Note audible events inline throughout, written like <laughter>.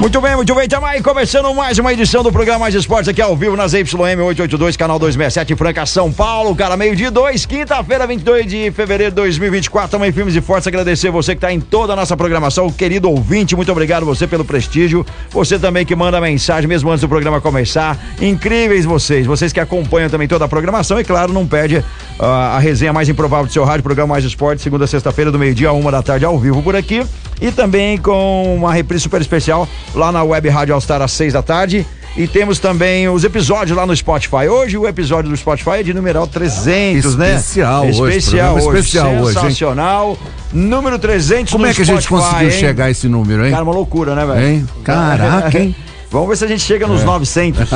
Muito bem, muito bem, também começando mais uma edição do programa Mais Esportes aqui ao vivo nas YM 882, canal 267, Franca, São Paulo, cara, meio-dia 2, quinta-feira, 22 de fevereiro de 2024. Também Filmes e Fortes, agradecer você que está em toda a nossa programação, querido ouvinte, muito obrigado você pelo prestígio. Você também que manda mensagem mesmo antes do programa começar. Incríveis vocês, vocês que acompanham também toda a programação e, claro, não perde uh, a resenha mais improvável do seu rádio, programa Mais Esportes, segunda sexta-feira, do meio-dia a uma da tarde, ao vivo por aqui. E também com uma reprise super especial lá na Web Rádio All Star às seis da tarde. E temos também os episódios lá no Spotify. Hoje o episódio do Spotify é de numeral 300, né? Especial hoje, Especial hoje. especial hoje? Sensacional. Número 300 Como é que a gente Spotify, conseguiu hein? chegar a esse número, hein? Cara, uma loucura, né, velho? Caraca, hein? <laughs> Vamos ver se a gente chega nos 900.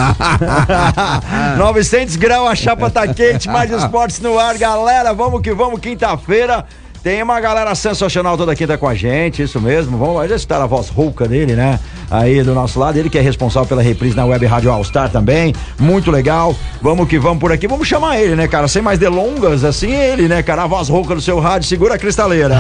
900 <laughs> graus, a chapa tá quente, mais esportes no ar, galera. Vamos que vamos, quinta-feira. Tem uma galera sensacional toda quinta com a gente, isso mesmo. Vamos já escutar a voz rouca dele, né? Aí do nosso lado, ele que é responsável pela reprise na Web Rádio All Star também. Muito legal. Vamos que vamos por aqui. Vamos chamar ele, né, cara? Sem mais delongas, assim, ele, né, cara? A voz rouca do seu rádio, segura a cristaleira.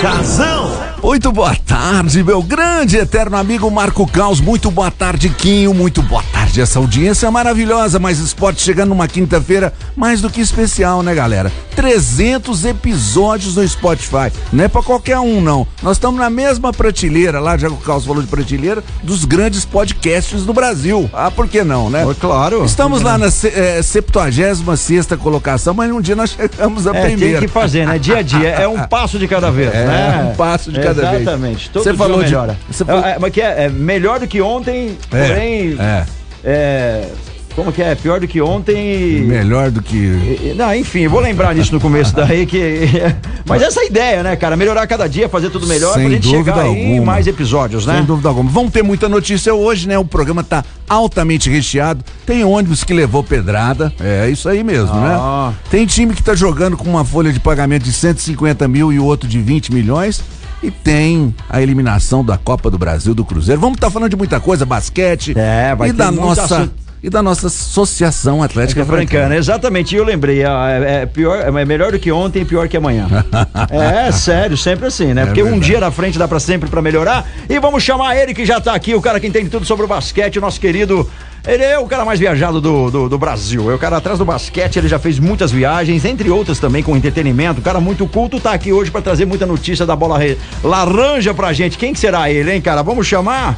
Casão. Muito boa tarde, meu grande eterno amigo Marco Caos. Muito boa tarde, Quinho. Muito boa tarde. Essa audiência é maravilhosa, mas esporte chegando numa quinta-feira mais do que especial, né, galera? 300 episódios no Spotify. Não é pra qualquer um, não. Nós estamos na mesma prateleira, lá já que o Caos falou de prateleira, dos grandes podcasts do Brasil. Ah, por que não, né? Claro. Estamos lá na se- eh, 76 colocação, mas um dia nós chegamos à É, tem primeira. que fazer, né? Dia a dia. É um <laughs> passo de cada vez, É, né? um passo de cada vez. Exatamente. Você falou de- você É, é, mas que é, é melhor do que ontem, É, porém. é. É, Como que é? Pior do que ontem. Melhor do que. e- e- Não, enfim, vou lembrar nisso no começo daí que. <laughs> Mas essa é ideia, né, cara? Melhorar cada dia, fazer tudo melhor Sem pra gente dúvida chegar aí em alguma. mais episódios, né? Sem dúvida alguma. Vamos ter muita notícia hoje, né? O programa tá altamente recheado. Tem ônibus que levou pedrada. É isso aí mesmo, Ah. né? Tem time que tá jogando com uma folha de pagamento de 150 mil e o outro de 20 milhões. E tem a eliminação da Copa do Brasil do Cruzeiro. Vamos estar falando de muita coisa, basquete. É, vai e ter da nossa assunto. E da nossa Associação Atlética francana, Francana. exatamente. E eu lembrei, ah, é, é pior, é melhor do que ontem e pior que amanhã. <laughs> é, sério, sempre assim, né? Porque um verdade. dia na frente dá pra sempre pra melhorar. E vamos chamar ele que já tá aqui, o cara que entende tudo sobre o basquete, o nosso querido. Ele é o cara mais viajado do, do, do Brasil. É o cara atrás do basquete, ele já fez muitas viagens, entre outras também com entretenimento. O cara muito culto tá aqui hoje pra trazer muita notícia da bola re- laranja pra gente. Quem que será ele, hein, cara? Vamos chamar?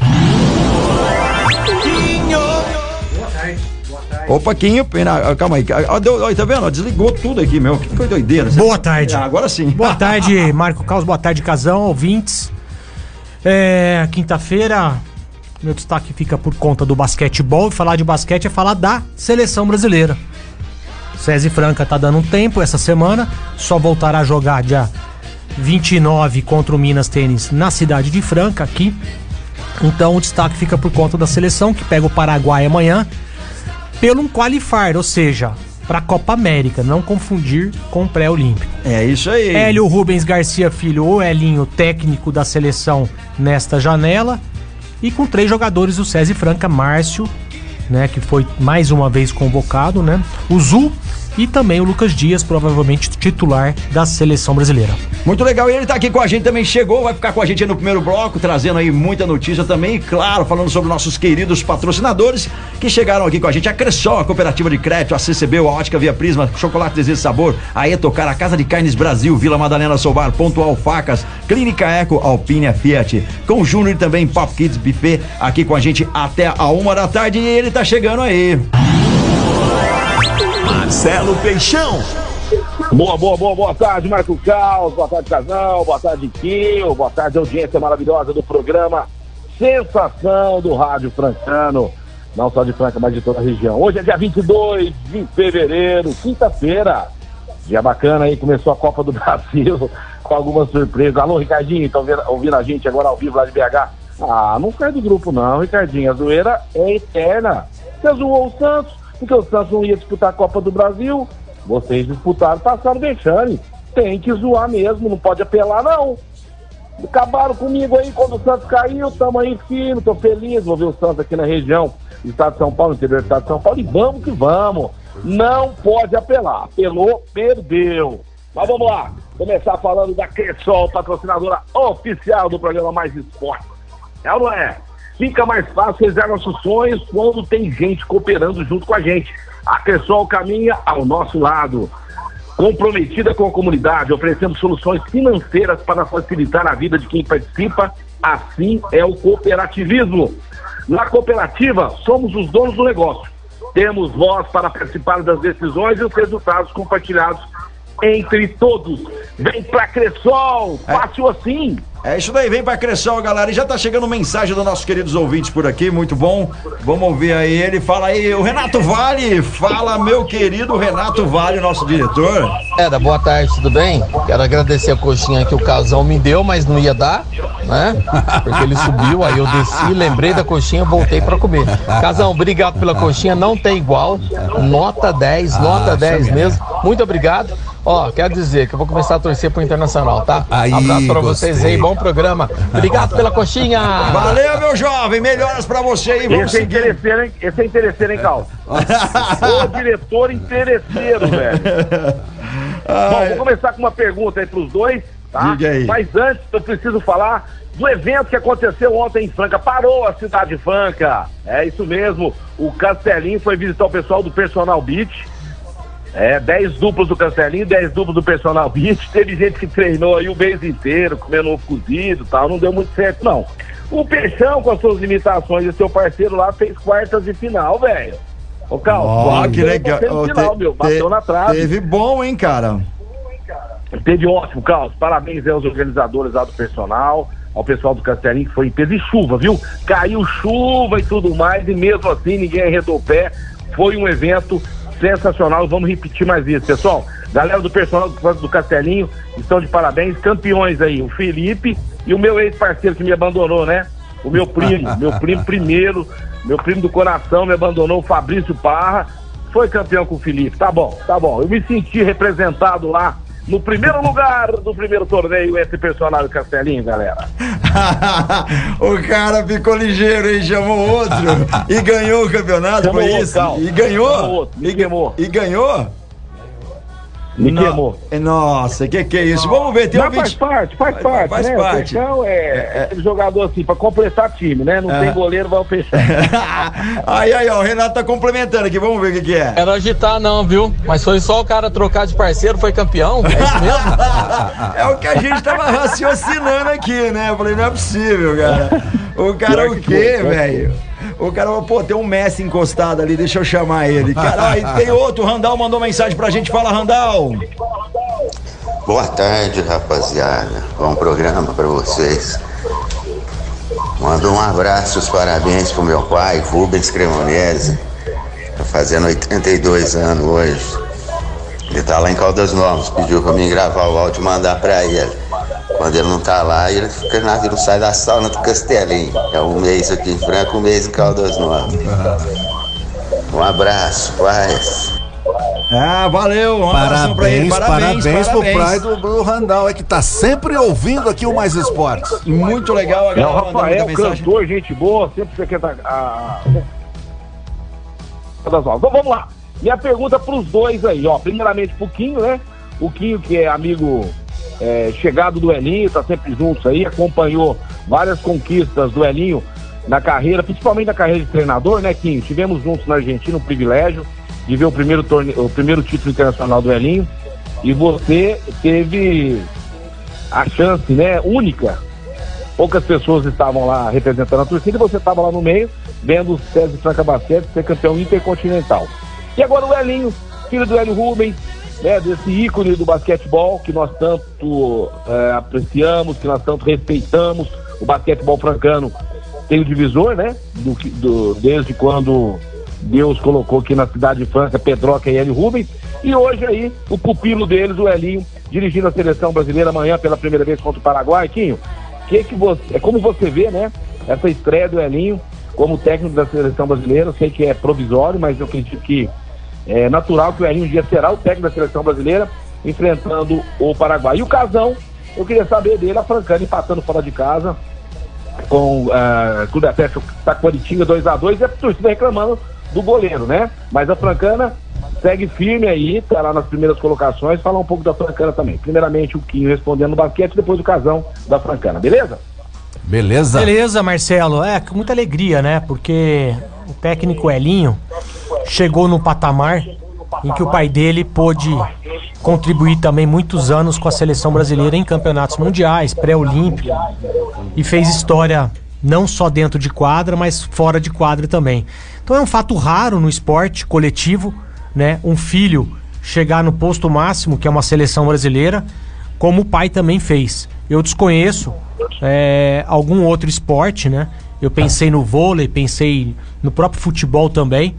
Opa, Quinho, pena, ah, calma aí. Ah, deu- ó, tá vendo? Desligou tudo aqui, meu. Que coisa doideira. Boa tarde. Ah, agora sim. Boa <laughs> tarde, Marco Caos. Boa tarde, Casão, ouvintes. É, quinta-feira, meu destaque fica por conta do basquetebol. E falar de basquete é falar da seleção brasileira. César Franca tá dando um tempo essa semana. Só voltará a jogar dia 29 contra o Minas Tênis na cidade de Franca, aqui. Então o destaque fica por conta da seleção, que pega o Paraguai amanhã, pelo um qualifier, ou seja, para a Copa América, não confundir com o pré-olímpico. É isso aí. Hélio Rubens Garcia Filho, o Elinho, técnico da seleção nesta janela. E com três jogadores do César Franca, Márcio, né, que foi mais uma vez convocado, né? O Zul e também o Lucas Dias, provavelmente titular da seleção brasileira. Muito legal. E ele tá aqui com a gente também. Chegou, vai ficar com a gente no primeiro bloco, trazendo aí muita notícia também. E claro, falando sobre nossos queridos patrocinadores que chegaram aqui com a gente. A Cressol, a Cooperativa de Crédito, a CCB, a Ótica Via Prisma, Chocolate Desejo Sabor, a Etocar, a Casa de Carnes Brasil, Vila Madalena Sobar, Pontual Facas, Clínica Eco, Alpine Fiat. Com o Júnior e também Pop Kids Buffet aqui com a gente até a uma da tarde. E ele tá chegando aí. Marcelo Peixão. Boa, boa, boa, boa tarde, Marco Caos, boa tarde, Casal, boa tarde, Quinho, boa tarde, audiência maravilhosa do programa Sensação do Rádio Francano, não só de Franca, mas de toda a região. Hoje é dia 22 de fevereiro, quinta-feira, dia bacana aí, começou a Copa do <laughs> Brasil, com alguma surpresa. Alô, Ricardinho, estão ouvindo a gente agora ao vivo lá de BH? Ah, não sai do grupo não, Ricardinho. A zoeira é eterna. Você zoou o Santos, porque o Santos não ia disputar a Copa do Brasil. Vocês disputaram, passaram vexame. Tem que zoar mesmo, não pode apelar não. Acabaram comigo aí quando o Santos caiu, tamo aí firme, tô feliz, vou ver o Santos aqui na região do estado de São Paulo, interior do estado de São Paulo, e vamos que vamos. Não pode apelar. Apelou, perdeu. Mas vamos lá, começar falando da Cressol, patrocinadora oficial do programa Mais Esporte. É ou não é? Fica mais fácil reservar seus sonhos quando tem gente cooperando junto com a gente. A Cressol caminha ao nosso lado comprometida com a comunidade, oferecendo soluções financeiras para facilitar a vida de quem participa. Assim é o cooperativismo. Na cooperativa, somos os donos do negócio. Temos voz para participar das decisões e os resultados compartilhados entre todos. Vem pra Cressol, fácil assim. É isso daí, vem pra Cressol, galera. E já tá chegando mensagem dos nossos queridos ouvintes por aqui, muito bom. Vamos ouvir aí ele. Fala aí, o Renato Vale. Fala, meu querido Renato Vale, nosso diretor. Era, boa tarde, tudo bem? Quero agradecer a coxinha que o casal me deu, mas não ia dar, né? Porque ele subiu, aí eu desci, lembrei da coxinha, voltei pra comer. Casal, obrigado pela coxinha, não tem igual. Nota 10, nota 10 mesmo. Muito obrigado. Ó, quero dizer que eu vou começar a torcer pro Internacional, tá? Aí, Abraço pra vocês gostei. aí, bom programa. Obrigado pela coxinha. Valeu, meu jovem. Melhoras pra você aí. Vamos Esse é interesseiro, hein? Esse é interesseiro, hein, Cal? diretor interesseiro, velho. <laughs> Bom, vou começar com uma pergunta aí pros dois, tá? Diga aí. Mas antes, eu preciso falar do evento que aconteceu ontem em Franca. Parou a cidade de Franca. É isso mesmo. O Castelinho foi visitar o pessoal do Personal Beach. É, 10 duplos do Cancelinho, 10 duplos do Personal Beach. <laughs> Teve gente que treinou aí o mês inteiro, comendo ovo cozido e tal. Não deu muito certo, não. O Peixão, com as suas limitações, e seu parceiro lá, fez quartas de final, velho. Ô, Cal, quase que legal. Final, te- meu. Bateu te- na trave. Teve bom, hein, cara? Teve ótimo, Carlos. Parabéns aos organizadores lá do personal, ao pessoal do Castelinho, que foi em peso e chuva, viu? Caiu chuva e tudo mais, e mesmo assim ninguém arredou o pé. Foi um evento sensacional. Vamos repetir mais isso, pessoal. Galera do personal do, Castelinho estão de parabéns. Campeões aí, o Felipe e o meu ex-parceiro que me abandonou, né? O meu primo, meu primo primeiro, meu primo do coração me abandonou, o Fabrício Parra. Foi campeão com o Felipe. Tá bom, tá bom. Eu me senti representado lá no primeiro lugar do primeiro torneio entre personal e Castelinho, galera. <laughs> o cara ficou ligeiro e chamou outro e ganhou o campeonato, Chamou foi isso? E ganhou? Outro, me e, queimou. e ganhou? Me No- queimou. Nossa, que que é isso? Vamos ver, tem um Mas faz parte, faz parte, faz né? parte. O Peixão é, é aquele jogador assim, pra completar time, né? Não É. tem goleiro, vai o Peixão. aí, aí, ó, o Renato tá complementando aqui, vamos ver o que que é. Quero agitar não, viu? Mas foi só o cara trocar de parceiro, foi campeão? É isso mesmo? <laughs> É o que a gente tava raciocinando aqui, né? Eu falei, não é possível, cara. O cara o quê, velho? O cara, pô, tem um Messi encostado ali, deixa eu chamar ele. Cara, aí tem outro, o Randall mandou mensagem pra gente, fala, Randall. Boa tarde, rapaziada. Bom programa pra vocês. Mando um abraço, os parabéns pro meu pai, Rubens Cremonese. Tá fazendo 82 anos hoje. Ele tá lá em Caldas Novas, pediu pra mim gravar o áudio e mandar pra ele. Quando ele não tá lá, ele fica na não sai da sauna do Castelinho. É um mês aqui em Franca, um mês em Caldas Novas. Um abraço, paz. Ah, valeu, um abração pra ele. Parabéns, parabéns, pro parabéns. pai do, do Randall, é que tá sempre ouvindo aqui o Mais Esportes. Muito legal a É o Rafael, cantor, gente boa, sempre você quer dar a. Então vamos lá. Minha pergunta pros dois aí, ó. Primeiramente pro Quinho, né? O Quinho, que é amigo é, chegado do Elinho, tá sempre juntos aí, acompanhou várias conquistas do Elinho na carreira, principalmente na carreira de treinador, né, Quinho? Tivemos juntos na Argentina um privilégio de ver o primeiro, torne... o primeiro título internacional do Elinho. E você teve a chance, né, única poucas pessoas estavam lá representando a torcida e você estava lá no meio, vendo o César Franca Basquete ser campeão intercontinental. E agora o Elinho, filho do Hélio Rubens, né, desse ícone do basquetebol que nós tanto eh, apreciamos, que nós tanto respeitamos. O basquetebol francano tem o divisor, né? Do, do- desde quando Deus colocou aqui na cidade de Franca Pedroca e Hélio Rubens. E hoje aí, o pupilo deles, o Elinho, dirigindo a seleção brasileira amanhã pela primeira vez contra o Paraguai. Quinho, que que você, é como você vê, né? Essa estreia do Elinho como técnico da seleção brasileira. Eu sei que é provisório, mas eu acredito que é natural que o Elinho um dia será o técnico da seleção brasileira enfrentando o Paraguai. E o Casão, eu queria saber dele, a Francana empatando fora de casa com uh, Clube Atlético Taquaritinga 2x2 e a torcida reclamando do goleiro, né? Mas a Francana segue firme aí, tá lá nas primeiras colocações. Falar um pouco da Francana também. Primeiramente o Quinho respondendo no basquete, depois o Casão da Francana, beleza? Beleza. Beleza, Marcelo. É, com muita alegria, né? Porque o técnico Elinho chegou no patamar em que o pai dele pôde contribuir também muitos anos com a seleção brasileira em campeonatos mundiais, pré-olímpico, e fez história não só dentro de quadra, mas fora de quadra também. Então é um fato raro no esporte coletivo, né? Um filho chegar no posto máximo, que é uma seleção brasileira, como o pai também fez. Eu desconheço é, algum outro esporte, né? Eu pensei no vôlei, pensei no próprio futebol também,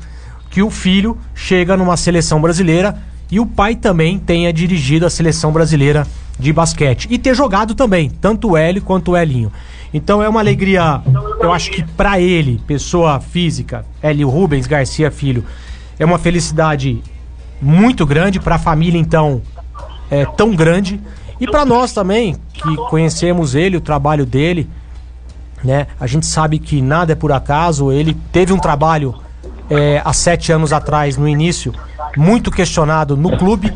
que o filho chega numa seleção brasileira e o pai também tenha dirigido a seleção brasileira de basquete. E ter jogado também, tanto o Hélio quanto o Elinho. Então é uma alegria, eu acho que para ele, pessoa física, Hélio Rubens Garcia Filho, é uma felicidade muito grande para a família então é tão grande e para nós também que conhecemos ele, o trabalho dele, né? A gente sabe que nada é por acaso. Ele teve um trabalho é, há sete anos atrás, no início, muito questionado no clube,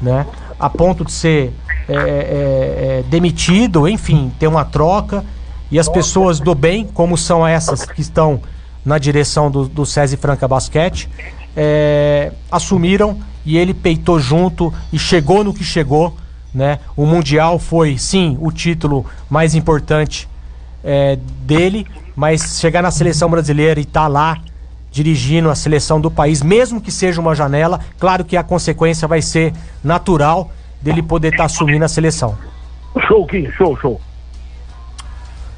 né? A ponto de ser é, é, demitido, enfim, ter uma troca. E as pessoas do bem, como são essas que estão na direção do, do SESI Franca Basquete, assumiram e ele peitou junto e chegou no que chegou. Né? O Mundial foi, sim, o título mais importante é, dele, mas chegar na seleção brasileira e estar tá lá dirigindo a seleção do país, mesmo que seja uma janela, claro que a consequência vai ser natural dele poder estar tá assumindo a seleção. Show, Kim, show, show.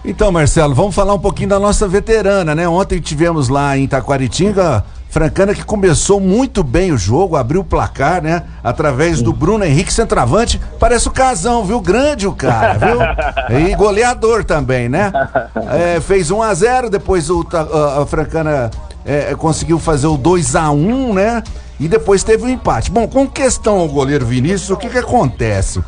Então, Marcelo, vamos falar um pouquinho da nossa veterana, né? Ontem tivemos lá em Taquaritinga, Francana que começou muito bem o jogo, abriu o placar, né? Através do Bruno Henrique, centroavante. Parece o casão, viu? Grande o cara, viu? <laughs> E goleador também, né? <laughs> É, fez 1 a 0 depois o, a, a Francana é, conseguiu fazer o 2 a 1 né? E depois teve um empate. Bom, com questão ao goleiro Vinícius, o que que acontece?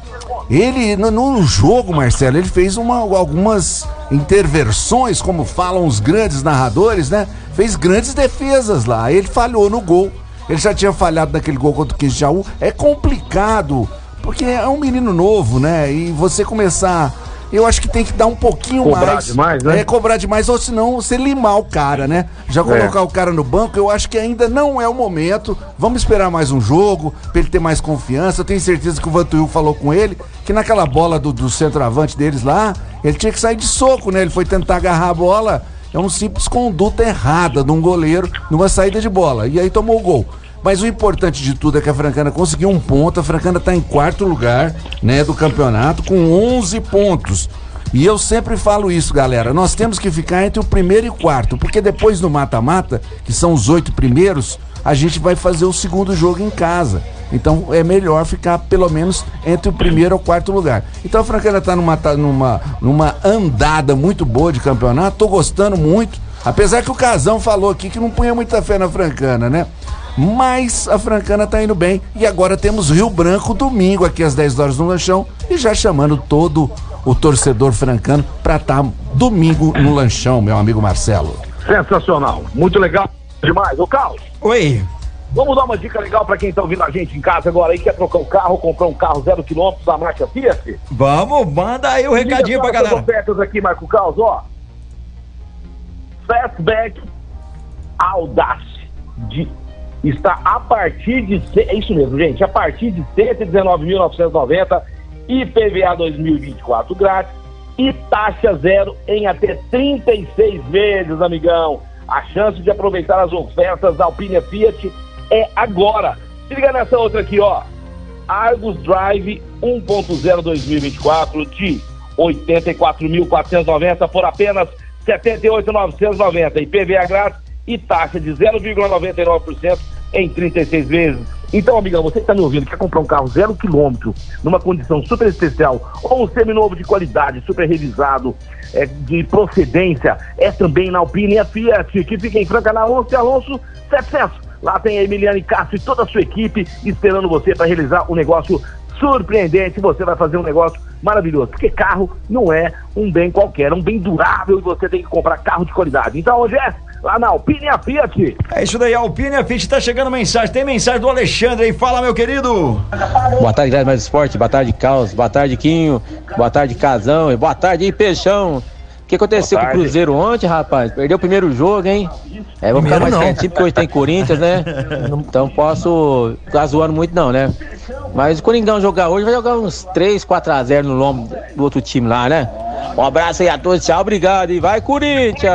Ele, no, no, jogo, Marcelo, ele fez uma, algumas intervenções, como falam os grandes narradores, né? Fez grandes defesas lá. Ele falhou no gol. Ele já tinha falhado naquele gol contra o 15 de Jaú. É complicado, porque é um menino novo, né? E você começar eu acho que tem que dar um pouquinho cobrar mais. demais, né? É, cobrar demais, ou senão você limar o cara, né? Já é. colocar é. o cara no banco, eu acho que ainda não é o momento. Vamos esperar mais um jogo, pra ele ter mais confiança. Eu tenho certeza que o Vantuil falou com ele que naquela bola do, do centroavante deles lá, ele tinha que sair de soco, né? Ele foi tentar agarrar a bola. É um simples conduta errada de um goleiro numa saída de bola. E aí tomou o gol. Mas o importante de tudo é que a Francana conseguiu um ponto. A Francana está em quarto lugar, né, do campeonato com 11 pontos. E eu sempre falo isso, galera. Nós temos que ficar entre o primeiro e o quarto, porque depois do mata-mata, que são os oito primeiros, a gente vai fazer o segundo jogo em casa. Então é melhor ficar pelo menos entre o primeiro e o quarto lugar. Então a Francana está numa, tá numa, numa andada muito boa de campeonato, tô gostando muito. Apesar que o Casão falou aqui que não punha muita fé na Francana, né? Mas a Francana tá indo bem. E agora temos Rio Branco domingo aqui às 10 horas no lanchão. E já chamando todo o torcedor francano para estar tá domingo no lanchão, meu amigo Marcelo. Sensacional. Muito legal demais. Ô, Carlos. Oi. Vamos dar uma dica legal para quem tá ouvindo a gente em casa agora aí, quer trocar um carro, comprar um carro zero quilômetro da marca Fiat? Vamos, manda aí o um recadinho pra galera. ofertas aqui, Marco Carlos, ó. Fastback Audace de está a partir de. É isso mesmo, gente. A partir de 119.990, IPVA 2024 grátis e taxa zero em até 36 vezes, amigão. A chance de aproveitar as ofertas da Alpine Fiat é agora. Se liga nessa outra aqui, ó. Argus Drive 1.0 2024 de 84.490 por apenas 78.990 IPVA grátis e taxa de 0,99% em 36 vezes. Então, amigão, você que está me ouvindo, quer comprar um carro zero quilômetro, numa condição super especial, ou um seminovo de qualidade, super revisado, é, de procedência, é também na Alpine e a Fiat, que fica em Franca na Alonso e Alonso 700. Lá tem a Emiliane Castro e toda a sua equipe esperando você para realizar um negócio surpreendente. Você vai fazer um negócio maravilhoso, porque carro não é um bem qualquer, é um bem durável e você tem que comprar carro de qualidade. Então, onde é? Lá na Alpine a Fiat. É isso daí, a Alpine a Fiat tá chegando mensagem. Tem mensagem do Alexandre aí. Fala, meu querido. Boa tarde, Grande Mais Esporte. Boa tarde, Caos. Boa tarde, Quinho. Boa tarde, Casão. E boa tarde, Peixão. O que aconteceu com o Cruzeiro ontem, rapaz? Perdeu o primeiro jogo, hein? É, vamos ficar mais quietinho porque hoje tem Corinthians, né? Então posso ficar zoando muito não, né? Mas o Coringão jogar hoje vai jogar uns 3, 4 a 0 no lombo do outro time lá, né? Um abraço aí a todos, tchau, obrigado e vai Corinthians!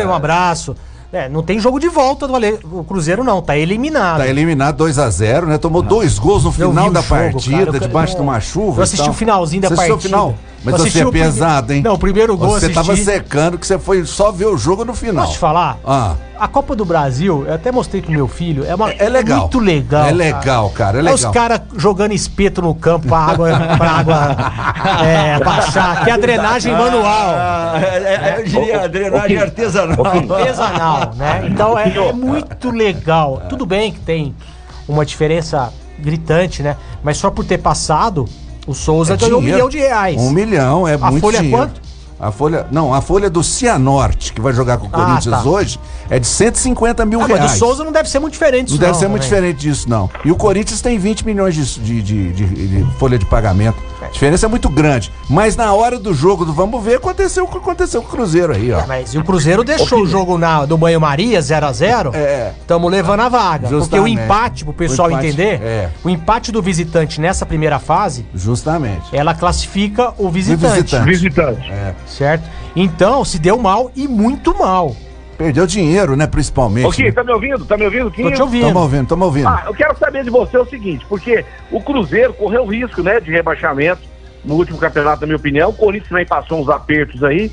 Ei, um abraço. É, não tem jogo de volta do Ale... o Cruzeiro não, tá eliminado. Tá eliminado 2 a 0 né? Tomou dois gols no final da jogo, partida, cara, eu- debaixo eu- de uma chuva. Eu assisti o finalzinho da Você assistiu partida. o final? Mas você assisti é pesado, hein? Não, o primeiro gol Você eu tava assisti. secando que você foi só ver o jogo no final. Posso te falar? Ah. A Copa do Brasil, eu até mostrei pro meu filho, é, uma, É legal. muito legal. É legal, cara, é legal. os caras jogando espeto no campo pra água, <laughs> pra água é, baixar, que é a drenagem manual. Ah, é, é, eu diria a drenagem artesanal. artesanal, né? Então é, é muito legal. Tudo bem que tem uma diferença gritante, né? Mas só por ter passado, o Souza É ganhou um milhão de reais. Um milhão, é A muito folha é dinheiro. quanto? A folha, não, a folha do Cianorte, que vai jogar com o Ah, Corinthians tá. hoje, é de 150 mil Ah, mas reais. do Souza não deve ser muito diferente Não disso deve ser muito também. diferente disso, não. E o Corinthians tem 20 milhões de, de, de- de- de folha de pagamento. A diferença é muito grande. Mas na hora do jogo do Vamos Ver, aconteceu o que aconteceu com o Cruzeiro aí, ó. Mas e o Cruzeiro deixou o jogo na, do banho-maria 0x0. É. Estamos levando a vaga. Porque o Justamente. empate, pro pessoal O empate, entender, é. o empate do visitante nessa primeira fase, Justamente. ela classifica o visitante. visitante. Visitante. Certo? Então, se deu mal e muito mal. Perdeu dinheiro, né, principalmente. Ô, Kim, tá me ouvindo? Tá me ouvindo, Kim? Tô te ouvindo. Tamo ouvindo, tamo ouvindo. Ah, eu quero saber de você o seguinte, porque o Cruzeiro correu risco, né, de rebaixamento no último campeonato, na minha opinião. O Corinthians também passou uns apertos aí.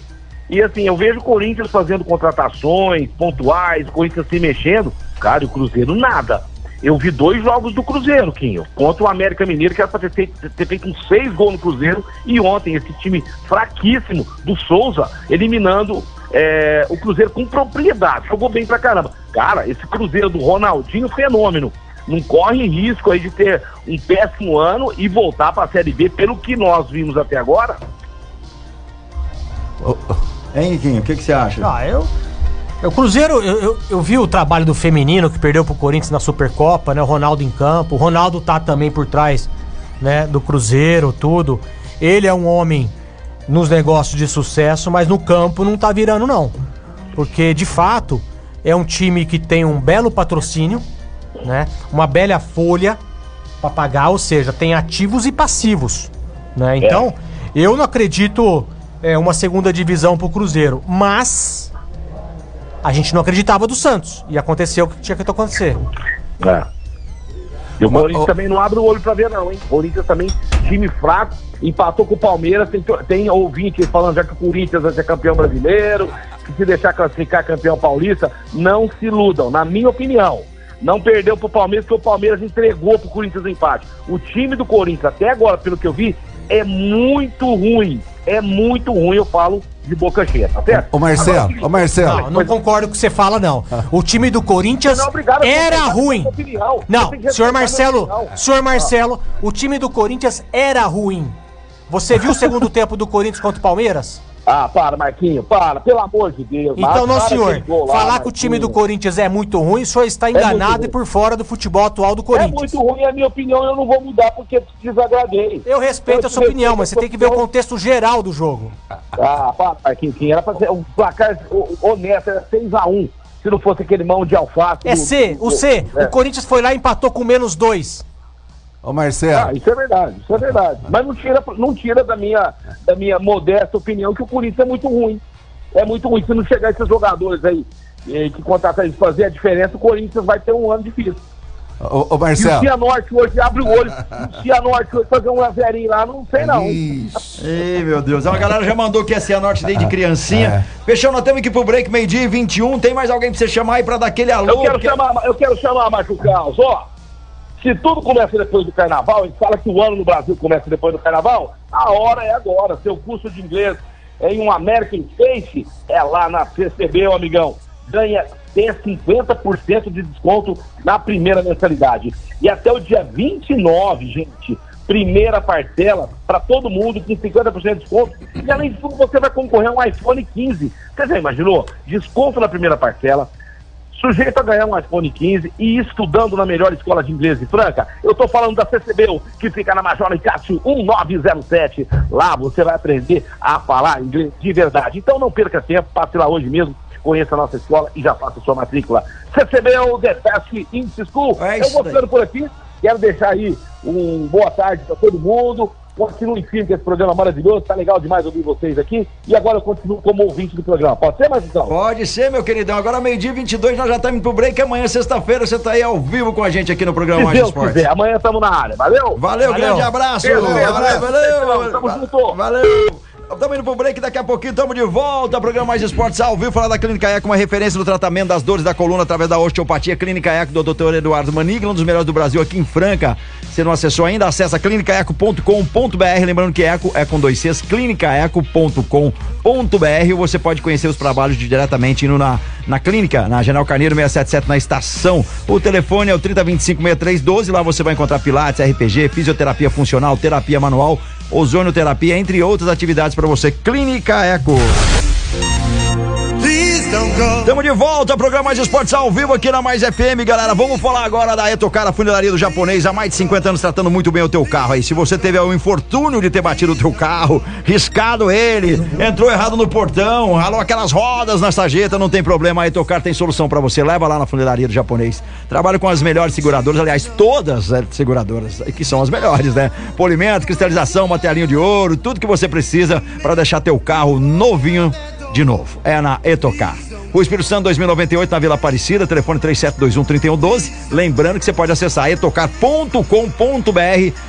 E assim, eu vejo o Corinthians fazendo contratações pontuais, o Corinthians se mexendo. Cara, e o Cruzeiro nada. Eu vi dois jogos do Cruzeiro, Quinho. Contra o América Mineiro, que era pra ter feito, ter feito uns seis gols no Cruzeiro. E ontem, esse time fraquíssimo do Souza, eliminando é, o Cruzeiro com propriedade. Jogou bem pra caramba. Cara, esse Cruzeiro do Ronaldinho, fenômeno. Não corre risco aí de ter um péssimo ano e voltar pra Série B, pelo que nós vimos até agora. Hein, Quinho, o que, que você acha? Ah, eu. O Cruzeiro, eu, eu, eu vi o trabalho do feminino que perdeu pro Corinthians na Supercopa, né? O Ronaldo em campo. O Ronaldo tá também por trás, né? Do Cruzeiro, tudo. Ele é um homem nos negócios de sucesso, mas no campo não tá virando, não. Porque, de fato, é um time que tem um belo patrocínio, né? Uma bela folha pra pagar, ou seja, tem ativos e passivos, né? Então, eu não acredito é, uma segunda divisão pro Cruzeiro, mas a gente não acreditava do Santos e aconteceu o que tinha que acontecer. É. E o Uma- Corinthians também não abre o olho pra ver, não, hein? O Corinthians também, time fraco, empatou com o Palmeiras. Tem, tem ouvinte falando já que o Corinthians vai ser campeão brasileiro, que se deixar classificar campeão paulista. Não se iludam, na minha opinião. Não perdeu pro Palmeiras, porque o Palmeiras entregou pro Corinthians o empate. O time do Corinthians, até agora, pelo que eu vi, é muito ruim. É muito ruim, eu falo de boca cheia, tá certo? Ô Marcelo, ô Marcelo. Não, não concordo com o que você fala, não. O time do Corinthians Não, obrigado, era ruim. Não, senhor a Marcelo, senhor Marcelo, o time do Corinthians era ruim. Você viu o segundo tempo do Corinthians contra o Palmeiras? Ah, para, Marquinho, para, pelo amor de Deus. Então, não, Para senhor. lá, Falar que o time do. Corinthians é muito ruim, o senhor está muito enganado ruim. e por fora do futebol atual do É Corinthians. muito ruim, é a minha opinião, eu não vou mudar porque te desagradei. Eu respeito a sua opinião, mas você tem que ver o contexto geral do jogo. Ah, para, Marquinhos, era pra ser um placar honesto, era 6x1. Se não fosse aquele mão de alface. É do- C, do- o C. é. O Corinthians foi lá e empatou com menos dois. Ô Marcelo. Ah, isso é verdade, isso é verdade. Mas não tira, não tira da, minha, da minha modesta opinião que o Corinthians é muito ruim. É muito ruim. Se não chegar esses jogadores aí eh, que contratam eles fazer a diferença, o Corinthians vai ter um ano difícil. Ô, ô E o Marcelo. Cianorte hoje abre o olho. O Cianorte hoje fazer um azerinho lá, não sei não. Ixi. Ei, meu Deus. A galera já mandou que é Cianorte desde criancinha. É. Fechou, nós temos que ir pro break, meio-dia e 21. Tem mais alguém pra você chamar aí pra dar aquele alô? Eu quero Porque- chamar, eu quero chamar, Marco Carlos, ó. Se tudo começa depois do carnaval, a gente fala que o ano no Brasil começa depois do carnaval, a hora é agora. Seu curso de inglês em um American Face é lá na CCB, meu amigão. Ganha até 50% de desconto na primeira mensalidade. E até o dia 29, gente, primeira parcela para todo mundo com 50% de desconto. E além tudo, você vai concorrer a um iPhone 15. Você já imaginou? Desconto na primeira parcela, sujeito a ganhar um iPhone 15 e estudando na melhor escola de inglês de Franca. Eu estou falando da CCBU, que fica na Major Cássio 1907. Lá você vai aprender a falar inglês de verdade. Então não perca tempo, passe lá hoje mesmo, conheça a nossa escola e já faça sua matrícula. CCBU The Best English School. É Eu vou ficando por aqui. Quero deixar aí um boa tarde para todo mundo. Continue firme com esse programa maravilhoso. Tá legal demais ouvir vocês aqui. E agora eu continuo como ouvinte do programa. Pode ser, Marcelo? Pode ser, meu queridão. Agora, meio-dia e 22, nós já estamos indo pro break. Amanhã, sexta-feira, você tá aí ao vivo com a gente aqui no programa Mais Esporte. quiser. Amanhã estamos na área. Valeu? Valeu, Valeu. grande abraço. Beleza, valeu, beleza. valeu. Tamo junto. Valeu. Estamos indo pro break, daqui a pouquinho estamos de volta. Programa Mais Esportes ao vivo, falar da Clínica Eco, uma referência no tratamento das dores da coluna através da osteopatia. Clínica Eco do Dr. Eduardo Manigla, um dos melhores do Brasil aqui em Franca. Se não acessou ainda, acessa clinicaeco.com.br. Lembrando que Eco é com dois Cs, clinicaeco.com.br. Você pode conhecer os trabalhos de- diretamente indo na, na clínica, na General Carneiro 677 na estação. O telefone é o 3025-6312. Lá você vai encontrar Pilates, RPG, fisioterapia funcional, terapia manual, ozonioterapia, entre outras atividades para você. Clínica Eco. Estamos de volta, programa Mais Esportes ao vivo aqui na Mais FM, galera. Vamos falar agora da Etocar, a funilaria do japonês, há mais de 50 anos tratando muito bem o teu carro aí. Se você teve o infortúnio de ter batido o teu carro, riscado ele, entrou errado no portão, ralou aquelas rodas na sarjeta, não tem problema, a Etocar tem solução pra você. Leva lá na funilaria do japonês. Trabalha com as melhores seguradoras, aliás, todas as seguradoras, que são as melhores, né? Polimento, cristalização, materialinho de ouro, tudo que você precisa pra deixar teu carro novinho de novo. É na Etocar. O Espírito Santo 2098 na Vila Aparecida, telefone 37213112. Lembrando que você pode acessar etocar.com.br,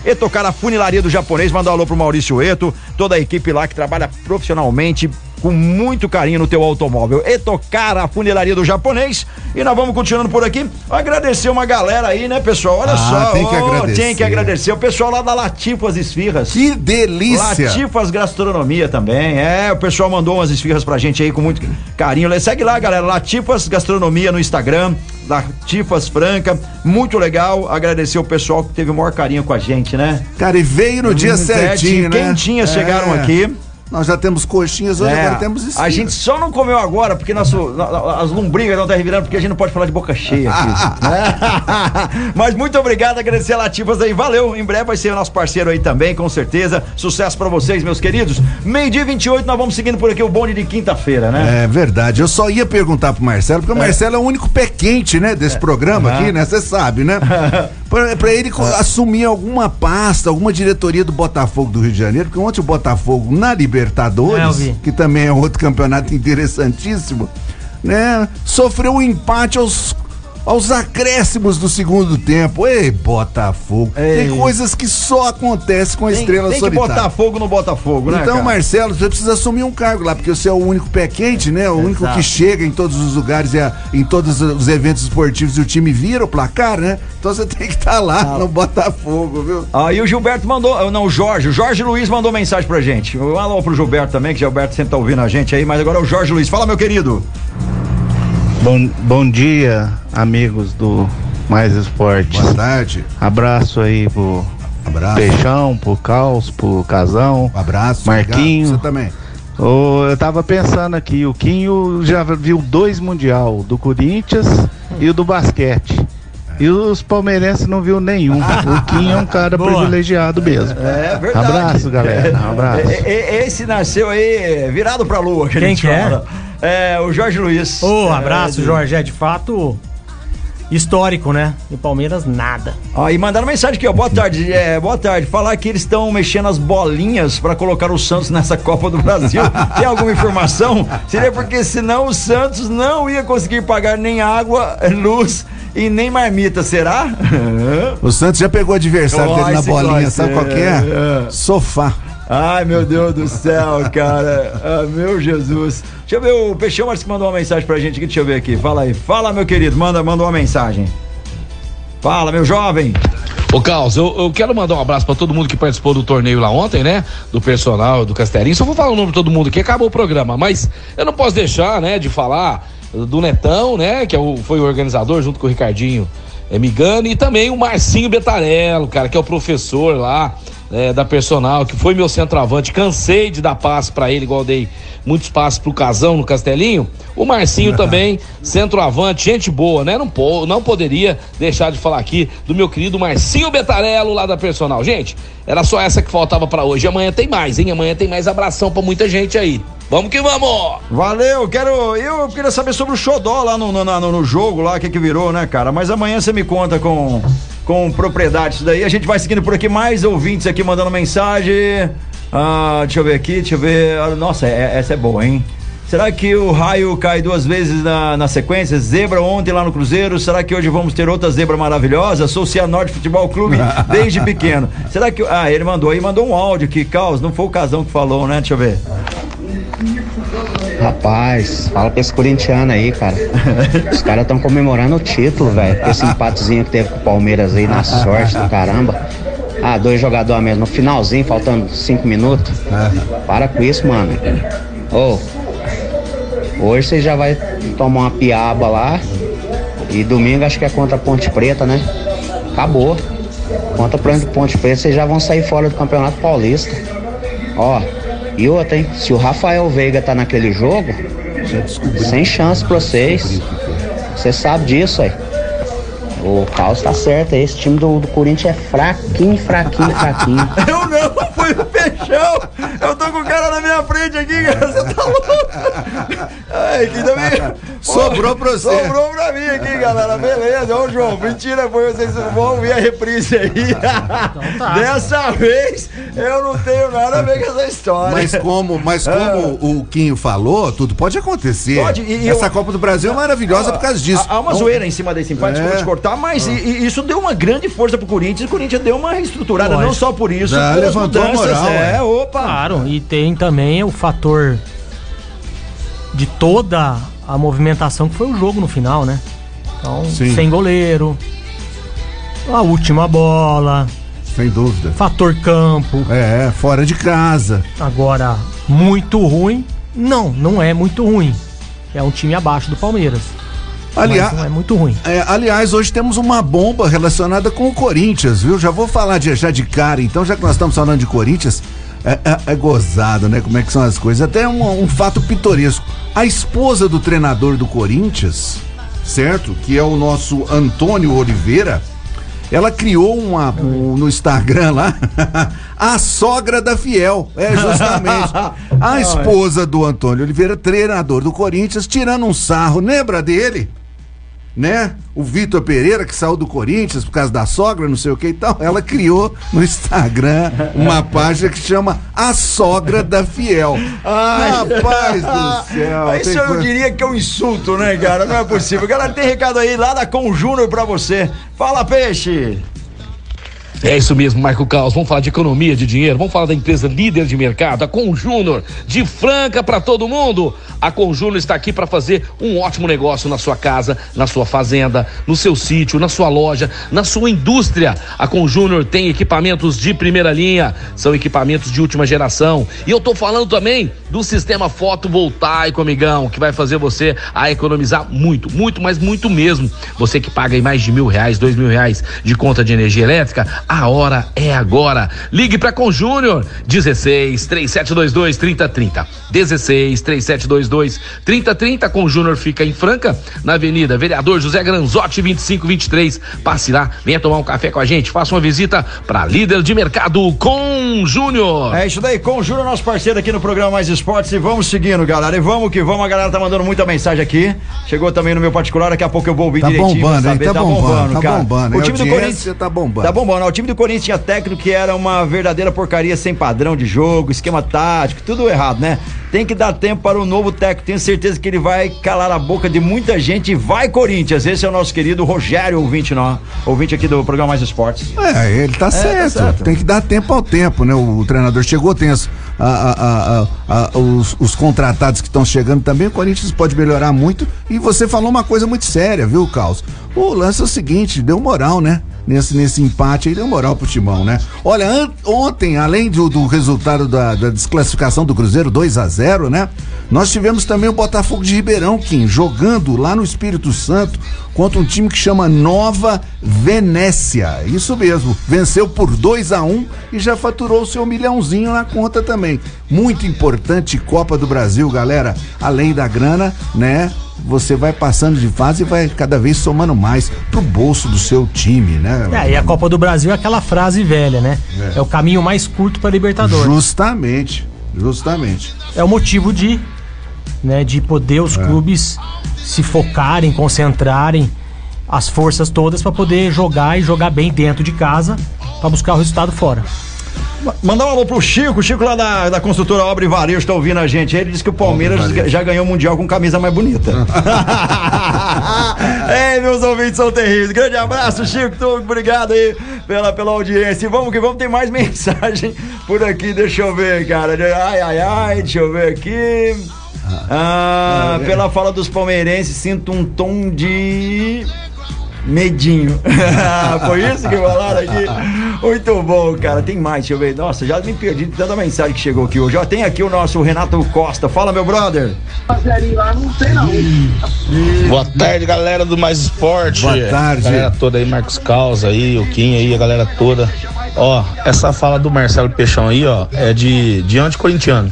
Etocar a funilaria do japonês. Manda um alô pro Maurício Eto, toda a equipe lá que trabalha profissionalmente com muito carinho no teu automóvel. Etocar a funilaria do japonês. E nós vamos continuando por aqui. Agradecer uma galera aí, né, pessoal? Olha Ah, só. tem que ó, agradecer. Tem que agradecer o pessoal lá da Latifas Esfirras. Que delícia! Latifas Gastronomia também. É, o pessoal mandou umas esfirras pra gente aí com muito carinho. Segue lá, galera. Latifas Gastronomia no Instagram. Latifas Franca. Muito legal. Agradecer o pessoal que teve o maior carinho com a gente, né? Cara, e veio no dia Hum, certinho, né? quentinhas chegaram aqui. Nós já temos coxinhas, hoje É, agora temos esfirra. a gente só não comeu agora porque nosso, as lombrigas não tá revirando porque a gente não pode falar de boca cheia aqui. né? <laughs> Mas muito obrigado, agradecer a Latifas aí, valeu. Em breve vai ser o nosso parceiro aí também, com certeza. Sucesso pra vocês, meus queridos. Meio-dia 28, nós vamos seguindo por aqui o bonde de quinta-feira, né? É verdade, eu só ia perguntar pro Marcelo, porque o Marcelo é o único pé quente, né, desse programa Aham. aqui, né? Você sabe, né? <laughs> pra ele co- assumir alguma pasta, alguma diretoria do Botafogo do Rio de Janeiro, porque ontem o Botafogo na É, eu Libertadores, vi. que também é outro campeonato interessantíssimo, né? Sofreu um empate aos. Aos acréscimos do segundo tempo. Ei, Botafogo. Ei. Tem coisas que só acontecem com a Tem, estrela tem que solitária. botar fogo no Botafogo, né? Então, cara? Marcelo, você precisa assumir um cargo lá, porque você é o único pé quente, né? O único Exato. que chega em todos os lugares, e a- em todos os eventos esportivos e o time vira o placar, né? Então você tem que estar lá no Botafogo, viu? Aí o Gilberto mandou, não, o Jorge, o Jorge Luiz mandou mensagem pra gente. Um alô pro Gilberto também, que o Gilberto sempre tá ouvindo a gente aí, mas agora é o Jorge Luiz. Fala, meu querido. Bom, bom dia, amigos do Mais Esportes. Boa tarde. Abraço aí pro Abraço. Peixão, pro Caos, pro Casão. Um abraço. Marquinho. obrigado. Você também. Ô, eu tava pensando aqui, o Quinho já viu dois mundial, do Corinthians e o do basquete. E os palmeirenses não viu nenhum. <laughs> O Quinho é um cara Boa. privilegiado mesmo. É verdade. Abraço, galera. Um abraço. É, é, Esse nasceu aí virado pra lua, que a Quem gente que é? fala. É, o Jorge Luiz. Ô, É, abraço, de- Jorge. É de fato histórico, né? E o Palmeiras, nada. Ó, e mandaram mensagem aqui, ó. Boa tarde, é, boa tarde. Falar que eles estão mexendo as bolinhas pra colocar o Santos nessa Copa do Brasil. <laughs> Tem alguma informação? Seria porque senão o Santos não ia conseguir pagar nem água, luz e nem marmita, será? <laughs> O Santos já pegou o adversário dele na bolinha, sabe qual que é. Sofá. Ai, meu Deus do céu, cara. Ah, meu Jesus. Deixa eu ver, o Peixão Marques mandou uma mensagem pra gente aqui. Deixa eu ver aqui. Fala aí. Fala, meu querido. Manda, manda uma mensagem. Fala, meu jovem. Ô, Carlos, eu, eu, quero mandar um abraço para todo mundo que participou do torneio lá ontem, né? Do personal, do Castelinho. Só vou falar o nome de todo mundo aqui, acabou o programa. Mas eu não posso deixar, né, de falar do Netão, né? Que é o, foi o organizador junto com o Ricardinho é, e também o Marcinho Betarello, cara, que é o professor lá é, da personal, que foi meu centroavante. Cansei de dar passe para ele, igual dei muitos passes pro Casão no Castelinho. O Marcinho <laughs> também, centroavante, gente boa, né? Não, não poderia deixar de falar aqui do meu querido Marcinho Betarello lá da personal. Gente, era só essa que faltava para hoje. Amanhã tem mais, hein? Amanhã tem mais abração para muita gente aí. Vamos que vamos! Valeu, quero. Eu queria saber sobre o Xodó lá no, no, no, no jogo, lá, o que, que virou, né, cara? Mas amanhã você me conta com, com propriedade isso daí. A gente vai seguindo por aqui, mais ouvintes aqui mandando mensagem. Ah, deixa eu ver aqui, deixa eu ver. Ah, nossa, é, essa é boa, hein? Será que o raio cai duas vezes na, na sequência? Zebra ontem lá no Cruzeiro. Será que hoje vamos ter outra zebra maravilhosa? Sou Cianorte Futebol Clube <laughs> desde pequeno. Será que. Ah, ele mandou aí, mandou um áudio aqui, Caos. Não foi o Casão que falou, né? Deixa eu ver. Rapaz, fala pra esse corintiano aí, cara. Os caras estão comemorando o título, velho. Esse empatezinho que teve com o Palmeiras aí na sorte do caramba. Ah, dois jogadores mesmo. No finalzinho, faltando cinco minutos. Para com isso, mano. Ô, oh, hoje você já vai tomar uma piaba lá. E domingo acho que é contra a Ponte Preta, né? Acabou. Contra a Ponte Preta, vocês já vão sair fora do Campeonato Paulista. Ó, e outra, hein? Se o Rafael Veiga tá naquele jogo, sem chance pra vocês. Você sabe disso aí. O Carlos tá certo, esse time do, do Corinthians é fraquinho, fraquinho, fraquinho. <laughs> Eu não, foi o Peixão. Eu tô com o cara na minha frente aqui, cara. Você tá louco? Ai, que também. Sobrou pra você. Sobrou pra mim aqui, galera. Beleza. Ô, João, mentira, foi vocês vão ouvir a reprise aí. Então tá. Dessa vez eu não tenho nada a ver com essa história. Mas como, mas como ah. o Quinho falou, tudo pode acontecer. Pode. E, Essa eu, Copa do Brasil é maravilhosa por causa disso. Há uma não, zoeira em cima desse empate, é. te cortar, mas ah. e, isso deu uma grande força pro Corinthians. O Corinthians deu uma reestruturada, Lógico. não só por isso, Já levantou a moral. É, é, opa. Claro, e tem também o fator de toda a movimentação que foi o jogo no final, né? Então, Sim. sem goleiro, a última bola. Sem dúvida. Fator campo. É, fora de casa. Agora, muito ruim? Não, não é muito ruim. É um time abaixo do Palmeiras. Aliás, é muito ruim. É, aliás, hoje temos uma bomba relacionada com o Corinthians, viu? Já vou falar de, já de cara, então, já que nós estamos falando de Corinthians, é, é, é gozado, né? Como é que são as coisas. Até um, um fato pitoresco. A esposa do treinador do Corinthians, certo? Que é o nosso Antônio Oliveira, ela criou uma um, no Instagram lá <laughs> a sogra da Fiel. É justamente <laughs> a esposa do Antônio Oliveira, treinador do Corinthians, tirando um sarro. Lembra dele? Né? O Vitor Pereira, que saiu do Corinthians por causa da sogra, não sei o que e tal, ela criou no Instagram uma página que chama A Sogra da Fiel. Ai. Rapaz do céu. Isso eu coisa... diria que é um insulto, né, cara? Não é possível. Galera, tem recado aí lá da Com Júnior pra você. Fala, peixe! É isso mesmo, Marco Caos. Vamos falar de economia, de dinheiro. Vamos falar da empresa líder de mercado, a Conjúnior, de Franca para todo mundo. A Conjúnior está aqui para fazer um ótimo negócio na sua casa, na sua fazenda, no seu sítio, na sua loja, na sua indústria. A Conjúnior tem equipamentos de primeira linha, são equipamentos de última geração. E eu estou falando também do sistema fotovoltaico, amigão, que vai fazer você a economizar muito, muito, mas muito mesmo. Você que paga aí mais de mil reais, dois mil reais de conta de energia elétrica, a hora é agora. Ligue para com Júnior 16 3722 3030. 16 3722 3030 com Júnior fica em Franca, na Avenida Vereador José Granzotti 2523. Passe lá, venha tomar um café com a gente, faça uma visita para líder de mercado com Júnior. É isso daí, com Júnior, nosso parceiro aqui no programa Mais Esportes e vamos seguindo, galera. E vamos que vamos, a galera tá mandando muita mensagem aqui. Chegou também no meu particular, daqui a pouco eu vou ouvir tá direitinho. Bombando, saber. Tá, tá bombando, tá bombando, cara. Tá bombando. O time do Corinthians tá bombando. Tá bombando. Time do Corinthians tinha técnico que era uma verdadeira porcaria sem padrão de jogo, esquema tático, tudo errado, né? Tem que dar tempo para o novo técnico. Tenho certeza que ele vai calar a boca de muita gente e vai Corinthians. Esse é o nosso querido Rogério, ouvinte, não, ouvinte aqui do programa Mais Esportes. É, ele tá, É, tá certo. certo. Tem que dar tempo ao tempo, né? O, o treinador chegou, tem a- a- a- os, os contratados que estão chegando também. O Corinthians pode melhorar muito. E você falou uma coisa muito séria, viu, Caos? O lance é o seguinte: deu moral, né? Nesse, nesse empate aí, deu moral pro Timão, né? Olha, ontem, além do, do resultado da, da desclassificação do Cruzeiro 2 a 0 né? Nós tivemos também o Botafogo de Ribeirão, Kim, jogando lá no Espírito Santo contra um time que chama Nova Venécia. Isso mesmo, venceu por 2 a 1 e já faturou o seu milhãozinho na conta também. Muito importante Copa do Brasil, galera. Além da grana, né? Você vai passando de fase e vai cada vez somando mais pro bolso do seu time, né? É, e a Copa do Brasil é aquela frase velha, né? É. É, o caminho mais curto para Libertadores. Justamente, justamente. É o motivo de, né, de poder os É. clubes se focarem, concentrarem as forças todas para poder jogar e jogar bem dentro de casa para buscar o resultado fora. Mandar um alô pro Chico, Chico lá da, da construtora Obra e Varejo tá ouvindo a gente. Ele disse que o Palmeiras já ganhou o Mundial com camisa mais bonita. Ei, <laughs> meus ouvintes são terríveis. Grande abraço, Chico, muito obrigado aí pela, pela audiência. E vamos que vamos, tem mais <laughs> mensagem por aqui, deixa eu ver, cara. Ai, ai, ai, deixa eu ver aqui. Ah, pela fala dos palmeirenses, sinto um tom de medinho. <laughs> Foi isso que falaram aqui? Muito bom, cara. Tem mais, deixa eu ver. Nossa, já me perdi de tanta mensagem que chegou aqui hoje. Ó, tem aqui o nosso Renato Costa. Fala, meu brother. Boa tarde, galera do Mais Esporte. Boa tarde. Galera toda aí, Marcos Caos aí, o Kim aí, a galera toda. Ó, essa fala do Marcelo Peixão aí, ó, é de, de anti-corintiano.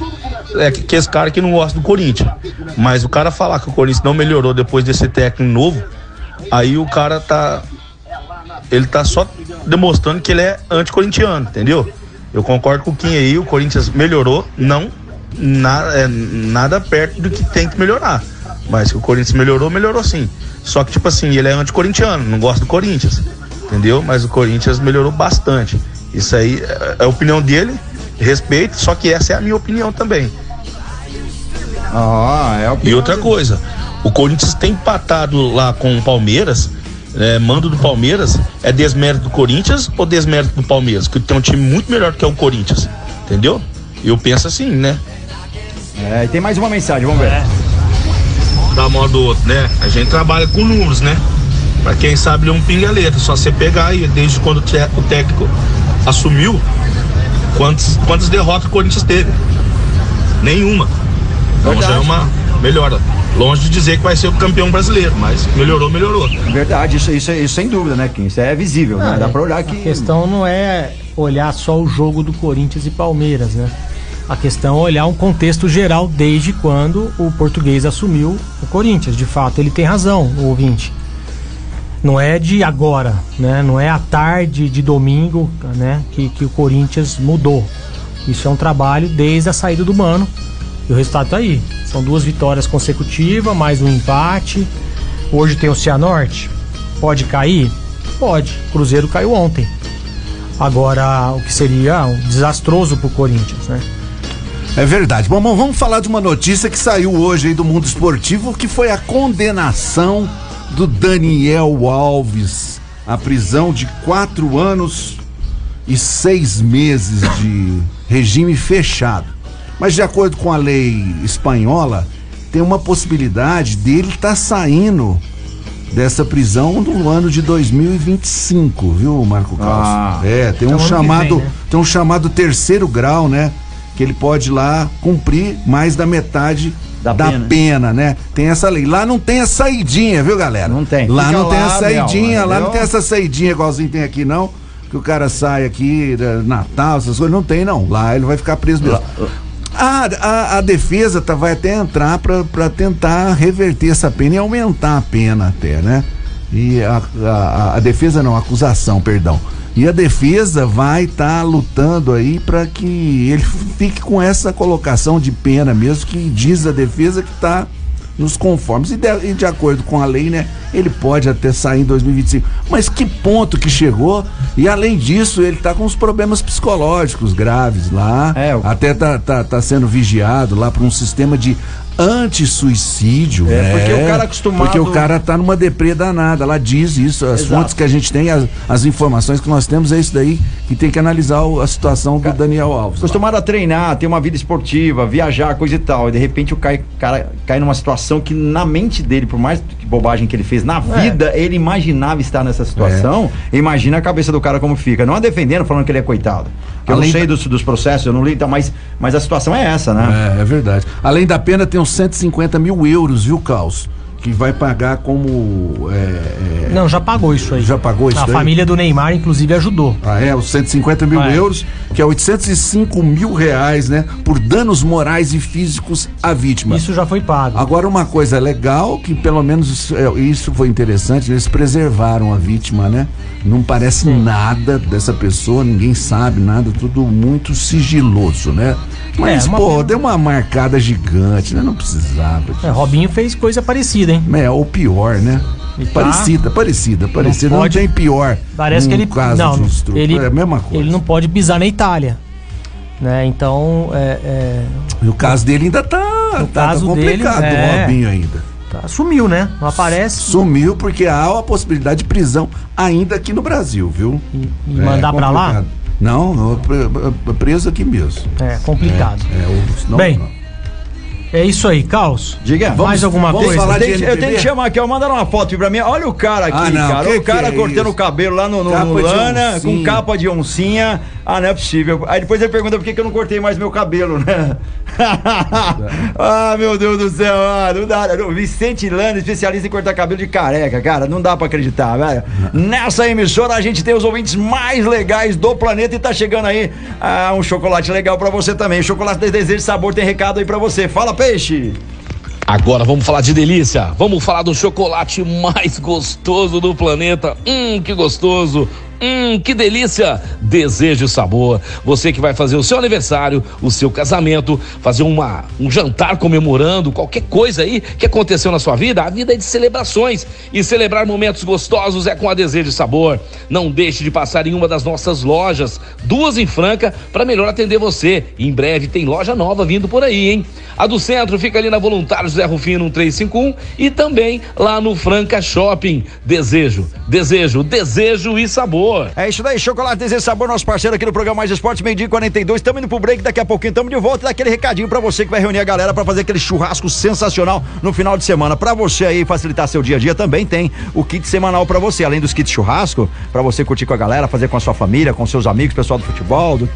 É que, esse cara que não gosta do Corinthians. Mas o cara falar que o Corinthians não melhorou depois desse técnico novo, aí o cara tá. Ele tá só demonstrando que ele é anti-corintiano, entendeu? Eu concordo com o Kim aí, o Corinthians melhorou, não na- é, nada perto do que tem que melhorar. Mas que o Corinthians melhorou, melhorou sim. Só que, tipo assim, ele é anti-corintiano, não gosta do Corinthians. Entendeu? Mas o Corinthians melhorou bastante. Isso aí é é a opinião dele, respeito, só que essa é a minha opinião também. Ah, é a E outra coisa, o Corinthians tem empatado lá com o Palmeiras, é, mando do Palmeiras, é desmérito do Corinthians ou desmérito do Palmeiras? Que tem um time muito melhor que é o Corinthians, entendeu? Eu penso assim, né? É, e tem mais uma mensagem, vamos ver. Da modo do outro, né? A gente trabalha com números, né? Pra quem sabe ler um pinga-letra, só você pegar aí, desde quando o o técnico assumiu, quantas, quantas derrotas o Corinthians teve? Nenhuma. Então já é uma melhora. Longe de dizer que vai ser o campeão brasileiro, mas melhorou, melhorou. Verdade, isso, isso, isso sem dúvida, né, Kim? Isso é visível, né? Dá é. pra olhar que. A questão não é olhar só o jogo do Corinthians e Palmeiras, né? A questão é olhar um contexto geral desde quando o português assumiu o Corinthians. De fato, ele tem razão, o ouvinte. Não é de agora, né? Não é à tarde de domingo, né? Que, que o Corinthians mudou. Isso é um trabalho desde a saída do Mano. O resultado tá aí. São duas vitórias consecutivas, mais um empate. Hoje tem o Cianorte. Pode cair? Pode. Cruzeiro caiu ontem. Agora, o que seria um desastroso pro Corinthians, né? É verdade. Bom, bom, vamos falar de uma notícia que saiu hoje aí do mundo esportivo, que foi a condenação do Daniel Alves à prisão de quatro anos e seis meses de regime fechado. Mas de acordo com a lei espanhola, tem uma possibilidade dele estar saindo dessa prisão no ano de 2025, viu, Marco Caos? Ah. é, tem Então, um que chamado, vem, né? tem um chamado terceiro grau, né? Que ele pode lá cumprir mais da metade da, pena. pena. né? Tem essa lei. Lá não tem a saidinha, viu, galera? Não tem. Lá Fica não tem a saidinha, meu, lá não tem essa saidinha igualzinho tem aqui, não. Que o cara sai aqui, eh, Natal, essas coisas. Não tem, não. Lá ele vai ficar preso mesmo. A, a, a defesa tá, vai até entrar para tentar reverter essa pena e aumentar a pena até, né? E a, a, a defesa não, a acusação, perdão. E a defesa vai estar lutando aí para que ele <laughs> fique com essa colocação de pena mesmo, que diz a defesa que está nos conformes. E de, e de acordo com a lei, né? Ele pode até sair em 2025. Mas que ponto que chegou? E além disso, ele tá com uns problemas psicológicos graves lá. É, o- Até tá, tá, tá sendo vigiado lá por um sistema de anti-suicídio. É, né? porque o cara acostumado- Porque o cara tá numa deprê danada. Ela diz isso, as Exato. fontes que a gente tem, as, as informações que nós temos, é isso daí que tem que analisar o- a situação do Daniel Alves. lá. Acostumado a treinar, ter uma vida esportiva, viajar, coisa e tal. E de repente o cai- cara cai numa situação que na mente dele, por mais que bobagem que ele fez na É. vida, ele imaginava estar nessa situação. Imagina a cabeça do cara como fica. Não a defendendo, falando que ele é coitado. Que eu não sei da- dos, dos processos, eu não li, então, mas, mas a situação é essa, né? É, é verdade. Além da pena, tem uns 150 mil euros, viu, Caos? Que vai pagar como. é, é, Não, já pagou isso aí. Já pagou isso A família do Neymar, inclusive, ajudou. Ah, é, os 150 mil É. euros, que é 805 mil reais, né? Por danos morais e físicos à vítima. Isso já foi pago. Agora, uma coisa legal, que pelo menos isso, é, isso foi interessante, eles preservaram a vítima, né? Não parece nada dessa pessoa, ninguém sabe nada, tudo muito sigiloso, né? Mas, É, uma pô, deu uma marcada gigante, né? Não precisava. É, Robinho fez coisa parecida, hein? É, ou pior, né? Tá- Parecida, parecida, parecida. Não, pode- tem pior. Parece que ele caso não, ele é a mesma coisa. Ele não pode pisar na Itália, né? Então, é, é, E o caso dele ainda tá, No tá, caso tá complicado, dele, é. o Robinho ainda. tá- sumiu, né? Não aparece. Sumiu porque há a possibilidade de prisão ainda aqui no Brasil, viu? E, e mandar pra lá? Não, não, pre- preso aqui mesmo. É complicado. É, é, Bem, é isso aí, Caos. Diga. Mais Vamos- alguma vamos coisa? falar de eu eu tenho que chamar aqui, ó. Mandaram uma foto pra mim. Olha o cara aqui, Ah, não, cara. que o cara que é cortando isso? o cabelo lá no, no, Capa no lana, com capa de oncinha. Ah, não é possível. Aí depois ele pergunta por que, que eu não cortei mais meu cabelo, né? <laughs> ah, meu Deus do céu. Ah, não dá. Vicente Lana, especialista em cortar cabelo de careca, cara. Não dá pra acreditar, velho. Nessa emissora a gente tem os ouvintes mais legais do planeta e tá chegando aí ah, um chocolate legal pra você também. O chocolate de desejo sabor tem recado aí pra você. Fala, peixe. Agora vamos falar de delícia. Vamos falar do chocolate mais gostoso do planeta. Hum, que gostoso. Hum, que delícia! Desejo sabor. Você que vai fazer o seu aniversário, o seu casamento, fazer uma, um jantar comemorando qualquer coisa aí que aconteceu na sua vida. A vida é de celebrações e celebrar momentos gostosos é com a Desejo Sabor. Não deixe de passar em uma das nossas lojas, duas em Franca, para melhor atender você. Em breve tem loja nova vindo por aí, hein? A do centro fica ali na Voluntário José Rufino 1351 e também lá no Franca Shopping. Desejo, desejo, desejo e sabor. É isso daí, Chocolate e Sabor, nosso parceiro aqui no programa Mais Esportes, meio-dia e 42. Estamos indo pro break, daqui a pouquinho estamos de volta e dá aquele recadinho pra você que vai reunir a galera pra fazer aquele churrasco sensacional no final de semana. Pra você aí facilitar seu dia a dia, também tem o kit semanal pra você, além dos kits churrasco, pra você curtir com a galera, fazer com a sua família, com seus amigos, pessoal do futebol, do,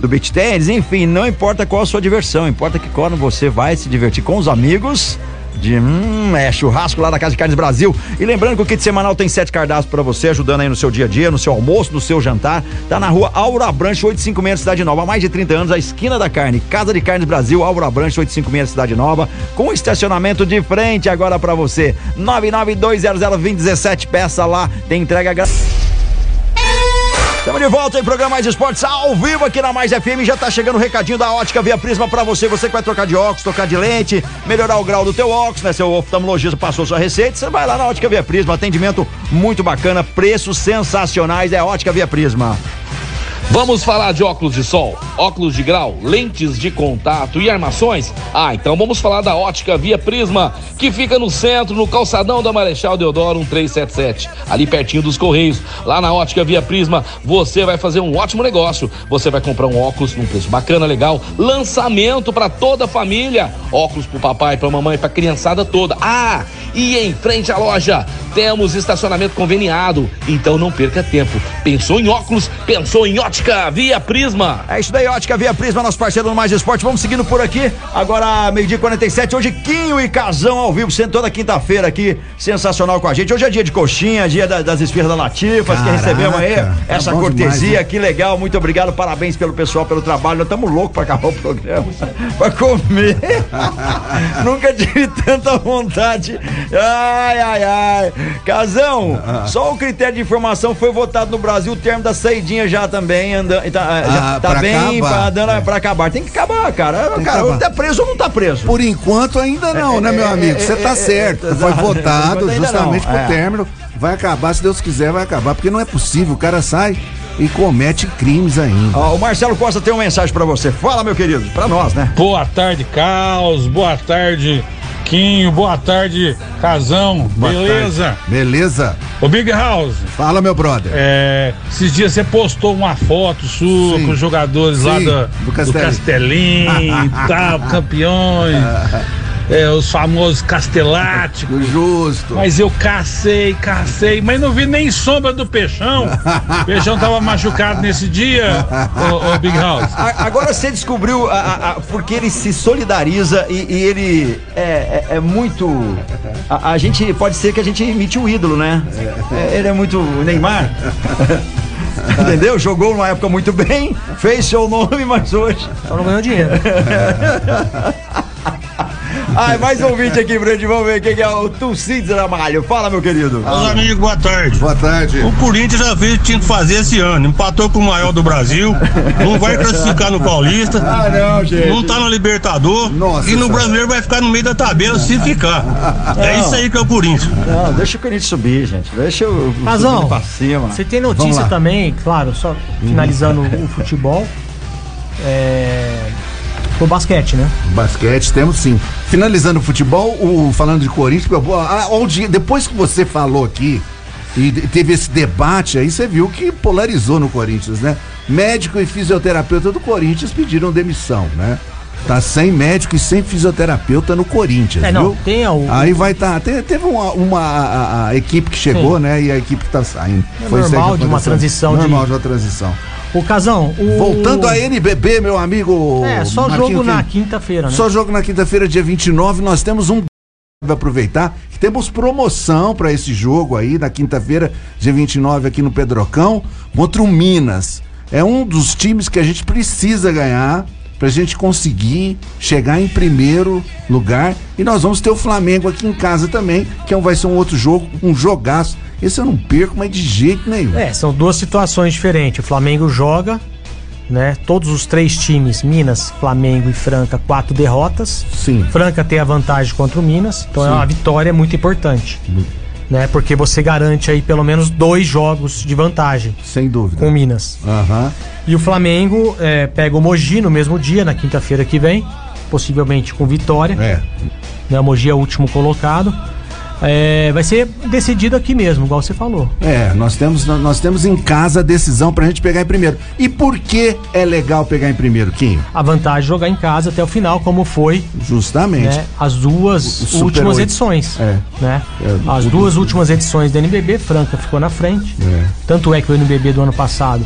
do beach tênis, enfim, não importa qual a sua diversão, importa que quando você vai se divertir com os amigos, de hum, é churrasco lá na Casa de Carnes Brasil. E lembrando que o kit semanal tem sete cardápios pra você, ajudando aí no seu dia a dia, no seu almoço, no seu jantar. Tá na rua Aura Branche 856 Cidade Nova, há mais de 30 anos, a esquina da carne. Casa de Carnes Brasil, Aura Branche 856 Cidade Nova, com estacionamento de frente agora pra você. 992002017, peça lá, tem entrega grátis. Estamos de volta em programa Mais Esportes ao vivo aqui na Mais FM. Já tá chegando o recadinho da Ótica Via Prisma pra você. Você que vai trocar de óculos, trocar de lente, melhorar o grau do teu óculos, né? Seu oftalmologista passou sua receita, você vai lá na Ótica Via Prisma. Atendimento muito bacana, preços sensacionais. É Ótica Via Prisma. Vamos falar de óculos de sol, óculos de grau, lentes de contato e armações? Ah, então vamos falar da Ótica Via Prisma, que fica no centro, no calçadão da Marechal Deodoro 1377, ali pertinho dos Correios. Lá na Ótica Via Prisma, você vai fazer um ótimo negócio. Você vai comprar um óculos num preço bacana, legal, lançamento para toda a família. Óculos pro papai, pra mamãe, pra criançada toda. Ah, e em frente à loja, temos estacionamento conveniado. Então não perca tempo. Pensou em óculos? Pensou em ótica Via Prisma. É isso daí, Ótica Via Prisma, nosso parceiro no Mais Esporte. Vamos seguindo por aqui. Agora, meio-dia e 47. Hoje, Quinho e Casão ao vivo, sendo toda quinta-feira aqui. Sensacional com a gente. Hoje é dia de coxinha, dia da- das esfirras da Latifas, que Caraca, recebemos aí. tá Essa cortesia, demais, né? que legal. Muito obrigado, parabéns pelo pessoal, pelo trabalho. Nós estamos loucos pra acabar o programa. <laughs> pra comer. <laughs> Nunca tive tanta vontade. Ai, ai, ai. Casão, Ah. só o critério de informação foi votado no Brasil, o termo da saidinha já também anda, tá, já Ah, tá pra bem acabar. pra, dando, pra acabar. Tem que acabar, cara. que cara, acabar. tá preso ou não tá preso? Por enquanto ainda não, né, meu é, amigo? é, Você tá é, certo. é, Foi <laughs> votado justamente pro é. término. Vai acabar, se Deus quiser, vai acabar. Porque não é possível. O cara sai e comete crimes ainda. Ó, o Marcelo Costa tem uma mensagem pra você. Fala, meu querido, pra nós, né? Boa tarde, Caos. Boa tarde, Quinho. Boa tarde, Casão. Boa Beleza? tarde. Beleza? Ô, Big House. Fala, meu brother. É, esses dias você postou uma foto sua Sim. com os jogadores lá Sim, da- do do, Castelinho. Castelinho e tal, <laughs> campeões. É, os famosos casteláticos. <laughs> Justo. Mas eu cacei, cacei, mas não vi nem sombra do peixão. O <laughs> peixão tava machucado nesse dia, ô, ô Big House. Agora você descobriu a, a- a- porque ele se solidariza e, e ele é, é- é muito. A, a gente pode ser que a gente imite o ídolo, né? É, ele é muito Neymar. <laughs> Entendeu? Jogou numa época muito bem, fez seu nome, mas hoje. Só não ganhou dinheiro. Ai, mais um ouvinte aqui, Brandi. Vamos ver quem que é o Tucides Ramalho. Fala, meu querido. Meus amigos, boa tarde. Boa tarde. O Corinthians já fez o que tinha que fazer esse ano. Empatou com o maior do Brasil. Não vai classificar no Paulista. <laughs> Ah, não, gente. Não tá no Libertador. Nossa e no brasileiro vai ficar no meio da tabela se ficar. É isso aí que é o Corinthians. Não, deixa o Corinthians subir, gente. Deixa o. Razão. pra cima. Você tem notícia também, claro, só finalizando o <laughs> futebol. É. O basquete, né? Basquete temos sim. Finalizando o futebol, o, falando de Corinthians, a- a audi- depois que você falou aqui e teve esse debate aí, você viu que polarizou no Corinthians, né? Médico e fisioterapeuta do Corinthians pediram demissão, né? Tá sem médico e sem fisioterapeuta no Corinthians, É, não, viu? tem o- Aí vai estar. teve uma, uma- a, a equipe que chegou, Sim. né? E a equipe que tá saindo. É que normal de uma transição Normal de uma transição. O Casão, o. Voltando a NBB, meu amigo. É, só Marquinho jogo na quinta-feira, né? só jogo na quinta-feira, dia 29. Nós temos um. Vai aproveitar que temos promoção para esse jogo aí, na quinta-feira, dia 29, aqui no Pedrocão, contra o Minas. É um dos times que a gente precisa ganhar pra gente conseguir chegar em primeiro lugar. E nós vamos ter o Flamengo aqui em casa também, que é vai ser um outro jogo, um jogaço. Esse eu não perco, mas de jeito nenhum. É, são duas situações diferentes. O Flamengo joga, né? Todos os três times, Minas, Flamengo e Franca, quatro derrotas. Sim. Franca tem a vantagem contra o Minas, então é Sim. uma vitória muito importante. Né? Porque você garante aí pelo menos dois jogos de vantagem Sem dúvida. com o Minas. Aham. E o Flamengo é, pega o Mogi no mesmo dia, na quinta-feira que vem, possivelmente com vitória. É. Né? O Mogi é o último colocado. É, vai ser decidido aqui mesmo, igual você falou. É, nós temos, nós temos em casa a decisão pra gente pegar em primeiro. E por que é legal pegar em primeiro, Quinho? A vantagem de jogar em casa até o final, como foi Justamente. né, as duas O últimas oito. edições. É. Né? É, As duas últimas edições da NBB, Franca ficou na frente. É. Tanto é que o NBB do ano passado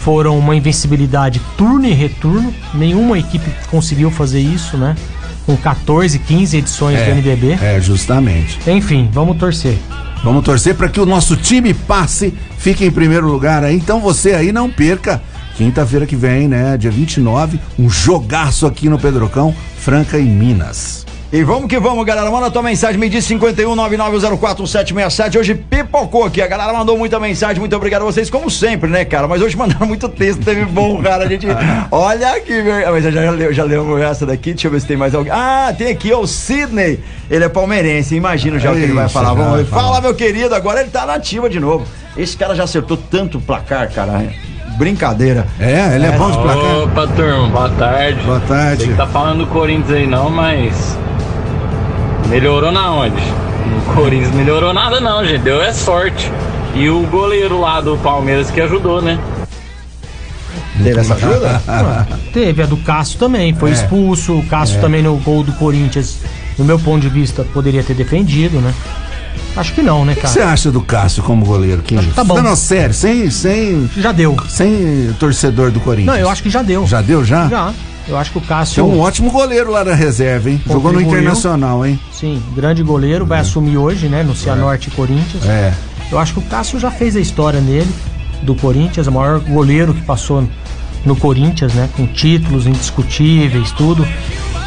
foram uma invencibilidade turno e retorno. Nenhuma equipe conseguiu fazer isso, né? Com 14, 15 edições do NBB. É, justamente. Enfim, vamos torcer. Vamos torcer para que o nosso time passe, fique em primeiro lugar aí. Então você aí não perca. Quinta-feira que vem, né? Dia 29, um jogaço aqui no Pedrocão, Franca e Minas. E vamos que vamos, galera. Manda tua mensagem, me diz 51 99041767. Hoje pipocou aqui. A galera mandou muita mensagem. Muito obrigado a vocês, como sempre, né, cara? Mas hoje <laughs> mandaram muito texto, teve bom, cara. A gente. <laughs> Olha aqui, velho. Mas já, já, leu- já leu essa daqui. Deixa eu ver se tem mais alguém. Ah, tem aqui, ó, o Sidney. Ele é palmeirense. Imagino já o que ele vai falar. Vamos ver. falar. Fala, meu querido. Agora ele tá na ativa de novo. Esse cara já acertou tanto placar, cara. Brincadeira. É, ele é, bom de placar. Opa, turma, boa tarde. Boa tarde. Sei que tá falando do Corinthians aí não, mas. Melhorou na onde? O Corinthians melhorou nada não, gente. Deu é sorte. E o goleiro lá do Palmeiras que ajudou, né? Teve essa ajuda? <laughs> Teve a do Cássio também, foi É. expulso. O Cássio É. também no gol do Corinthians, no meu ponto de vista, poderia ter defendido, né? Acho que não, né, O que cara? você acha do Cássio como goleiro, Quinho? tá bom. Não, não, sério, sem, sem. Já deu. Sem torcedor do Corinthians. Não, eu acho que já deu. Já deu, já? Já. Eu acho que o Cássio. é um ótimo goleiro lá da reserva, hein? Jogou no Contribuiu. Internacional, hein? Sim, grande goleiro, vai assumir hoje, né, no Cianorte Corinthians. É. Eu acho que o Cássio já fez a história nele, do Corinthians, o maior goleiro que passou no Corinthians, né, com títulos indiscutíveis, tudo.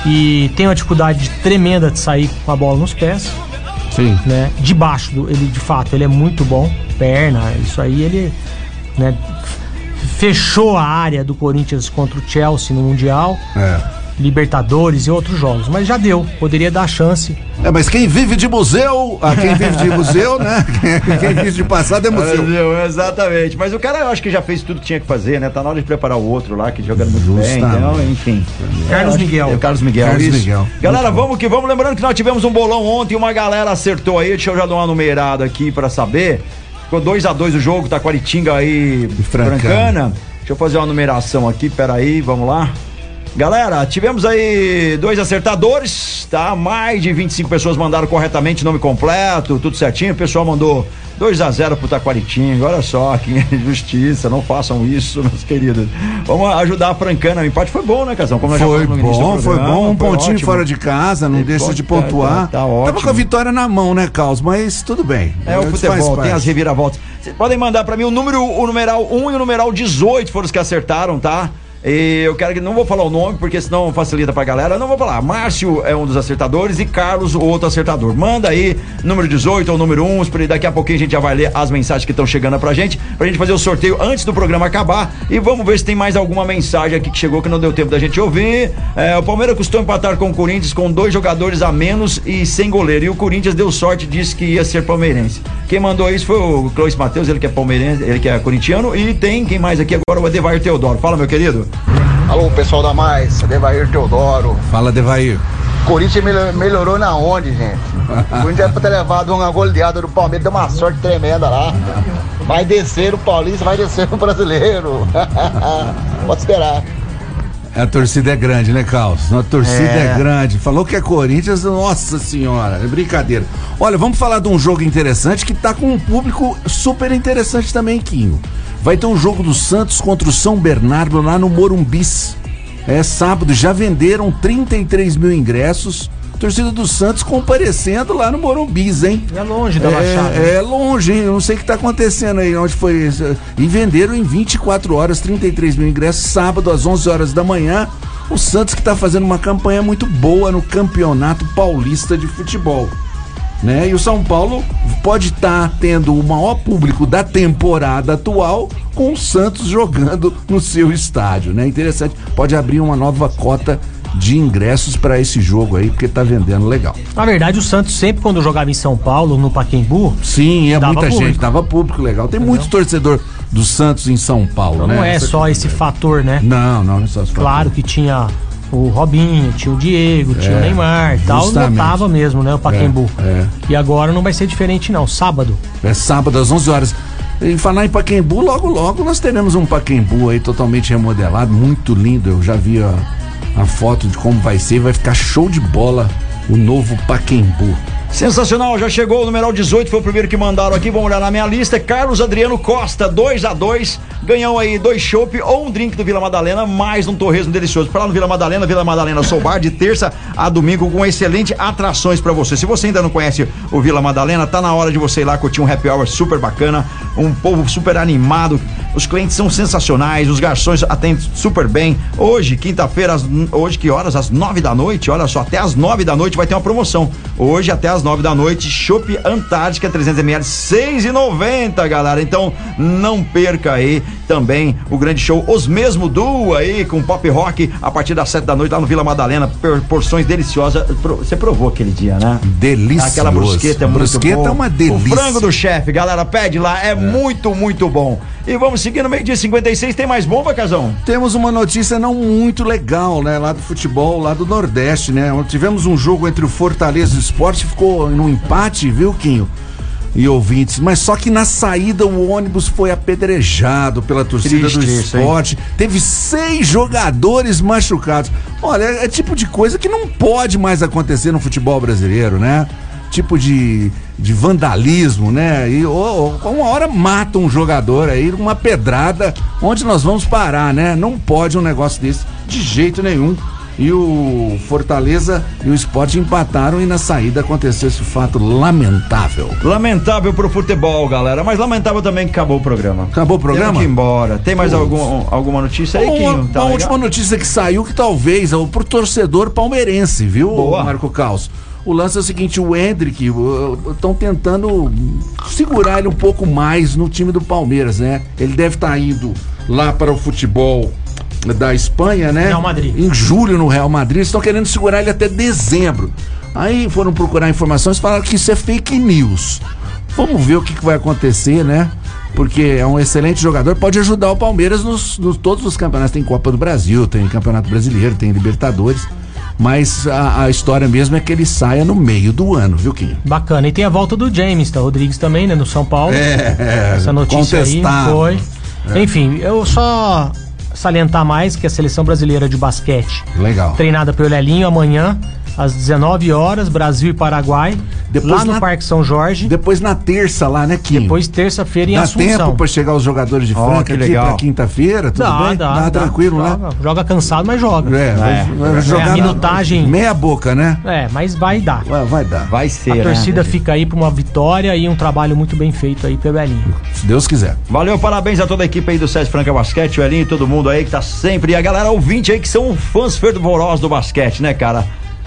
E tem uma dificuldade tremenda de sair com a bola nos pés. Sim. Né? Debaixo do, ele de fato, ele é muito bom, perna, isso aí ele, né, fechou a área do Corinthians contra o Chelsea no mundial. É. Libertadores e outros jogos, mas já deu, poderia dar chance. É, mas quem vive de museu, ah, quem vive de museu, né? Quem, <laughs> quem vive de passado é museu. Museu, exatamente. Mas o cara eu acho que já fez tudo que tinha que fazer, né? Tá na hora de preparar o outro lá, que jogando muito bem. Então, enfim. Carlos Miguel. É o Carlos Miguel. Carlos isso. Miguel. Galera, Muito bom. vamos que vamos. Lembrando que nós tivemos um bolão ontem, uma galera acertou aí. Deixa eu já dar uma numerada aqui pra saber. Ficou 2 a 2 o jogo, tá Taquaritinga aí, Francana. Francana. Deixa eu fazer uma numeração aqui, peraí, vamos lá. Galera, tivemos aí dois acertadores, tá? Mais de 25 pessoas mandaram corretamente nome completo, tudo certinho. O pessoal mandou 2 a 0 pro Taquaritinga. Olha só, <laughs> que injustiça, não façam isso, meus queridos. Vamos ajudar a Francana. O empate foi bom, né, Casão? Como Foi bom, foi bom. Um foi pontinho ótimo. fora de casa, não deixa de pontuar. tá- tá ótimo. Tava com a vitória na mão, né, Carlos? Mas tudo bem. É o futebol, tem as reviravoltas. Vocês podem mandar pra mim o número, o numeral 1 e o numeral 18 foram os que acertaram, tá? E eu quero que não vou falar o nome, porque senão facilita pra galera. Não vou falar. Márcio é um dos acertadores e Carlos, o outro acertador. Manda aí, número 18 ou número 1, pra- daqui a pouquinho a gente já vai ler as mensagens que estão chegando pra gente, pra gente fazer o sorteio antes do programa acabar. E vamos ver se tem mais alguma mensagem aqui que chegou que não deu tempo da gente ouvir. É, o Palmeiras custou empatar com o Corinthians com dois jogadores a menos e sem goleiro. E o Corinthians deu sorte, disse que ia ser palmeirense. Quem mandou isso foi o Clois Matheus, ele que é palmeirense, ele que é corintiano. E tem quem mais aqui agora? O Edevair Teodoro. Fala, meu querido. Alô, pessoal da Mais, Devair Teodoro. Fala, Devair. Corinthians mel- melhorou na onde, gente? <laughs> O Corinthians era pra ter levado uma goleada do Palmeiras, deu uma sorte tremenda lá. Vai descer o Paulista, vai descer o brasileiro. <laughs> Pode esperar. A torcida é grande, né, Carlos? A torcida é. É. grande. Falou que é Corinthians, nossa senhora, é brincadeira. Olha, vamos falar de um jogo interessante que tá com um público super interessante também, Quinho. Vai ter um jogo do Santos contra o São Bernardo lá no Morumbis. É sábado, já venderam 33 mil ingressos. Torcida do Santos comparecendo lá no Morumbis, hein? É longe da Baixada. É, é longe, hein? Eu não sei o que tá acontecendo aí, onde foi isso. E venderam em 24 horas 33 mil ingressos, sábado às 11 horas da manhã. O Santos que tá fazendo uma campanha muito boa no Campeonato Paulista de Futebol. Né? E o São Paulo pode estar tendo o maior público da temporada atual com o Santos jogando no seu estádio, né? Interessante. Pode abrir uma nova cota de ingressos para esse jogo aí, porque tá vendendo legal. Na verdade, o Santos sempre quando jogava em São Paulo, no Paquembu, Sim, é muita público. gente, dava público legal. Tem muito torcedor do Santos em São Paulo, não né? é só esse fator, né? Não, não, não é só esse Claro que tinha o Robinho, tinha o Diego, tinha É, o Neymar e tal, lotava mesmo, né, o Paquembu. É, é. E agora não vai ser diferente não, sábado. É sábado às 11 horas. Em falar em Paquembu, logo logo nós teremos um Paquembu aí totalmente remodelado, muito lindo. Eu já vi a, a foto de como vai ser, vai ficar show de bola o novo Paquembu. Sensacional, já chegou o numeral 18, foi o primeiro que mandaram aqui. Vamos olhar na minha lista. Carlos Adriano Costa, 2 a 2 Ganhou aí dois chopp ou um drink do Vila Madalena, mais um torresmo delicioso. Pra lá no Vila Madalena, Vila Madalena Sou Bar, de terça a domingo, com excelente atrações pra você. Se você ainda não conhece o Vila Madalena, tá na hora de você ir lá curtir um happy hour super bacana, um povo super animado. Os clientes são sensacionais, os garçons atendem super bem. Hoje, quinta-feira, hoje que horas? Às nove da noite, olha só, até às nove da noite vai ter uma promoção. Hoje, até às nove da noite, Chopp Antártica 300ml, seis e noventa, galera. Então, não perca aí também o grande show Os Mesmo Duo aí, com pop rock, a partir das sete da noite lá no Vila Madalena, por- porções deliciosas. Você provou aquele dia, né? Delicioso. Aquela brusqueta é muito Brusqueta boa. é uma delícia. O frango do chefe, galera, pede lá, é, muito, muito bom. E vamos seguir no meio-dia 56, tem mais bomba, Casão? Temos uma notícia não muito legal, né? Lá do futebol, lá do Nordeste, né? Tivemos um jogo entre o Fortaleza e o Esporte, ficou num empate, viu, Quinho? E ouvintes, mas só que na saída o ônibus foi apedrejado pela torcida Triste do isso, esporte. Teve seis jogadores machucados. Olha, é tipo de coisa que não pode mais acontecer no futebol brasileiro, né? Tipo de, de vandalismo, né? E ou, ou, uma hora mata um jogador aí, uma pedrada. Onde nós vamos parar, né? Não pode um negócio desse de jeito nenhum. E o Fortaleza e o Esporte empataram e na saída aconteceu esse fato lamentável. Lamentável pro futebol, galera, mas lamentável também que acabou o programa. Acabou o programa? Temos que ir embora. Tem mais Putz. algum, alguma notícia aí, uma, Quinho? uma Tá legal? última notícia que saiu que talvez é o pro torcedor palmeirense, viu, Boa. Marco Caos? O lance é o seguinte, o Hendrick estão tentando segurar ele um pouco mais no time do Palmeiras, né? Ele deve estar indo lá para o futebol da Espanha, né? Real Madrid. Em julho no Real Madrid, estão querendo segurar ele até dezembro. Aí foram procurar informações e falaram que isso é fake news. Vamos ver o que, que vai acontecer, né? Porque é um excelente jogador, pode ajudar o Palmeiras nos, nos todos os campeonatos. Tem Copa do Brasil, tem Campeonato Brasileiro, tem Libertadores. Mas a, a história mesmo é que ele saia no meio do ano, viu, Quinho? Bacana. E tem a volta do James, tá? Rodrigues também, né? No São Paulo. É, Essa notícia aí contestável. foi. É. Enfim, eu só salientar mais que a seleção brasileira de basquete, Legal. treinada pelo Lelinho amanhã, às 19 horas, Brasil e Paraguai, Depois lá no na- Parque São Jorge. Depois na terça lá, né, Quinho? Depois terça-feira em Dá Assunção. tempo pra chegar os jogadores de Franca que aqui legal. pra quinta-feira, tudo Dá, bem? dá, dá. tranquilo, né? joga, cansado, mas joga. É, vai, vai jogar a na- minutagem. meia boca, né? É, mas vai dar. Vai, vai dar. Vai ser, A torcida fica aí pra uma vitória e um trabalho muito bem feito aí pelo Elinho. Se Deus quiser. Valeu, parabéns a toda a equipe aí do Sete Franca Basquete, o Elinho e todo mundo aí que tá sempre. E a galera ouvinte aí que são fãs fervorosos do basquete, né, cara?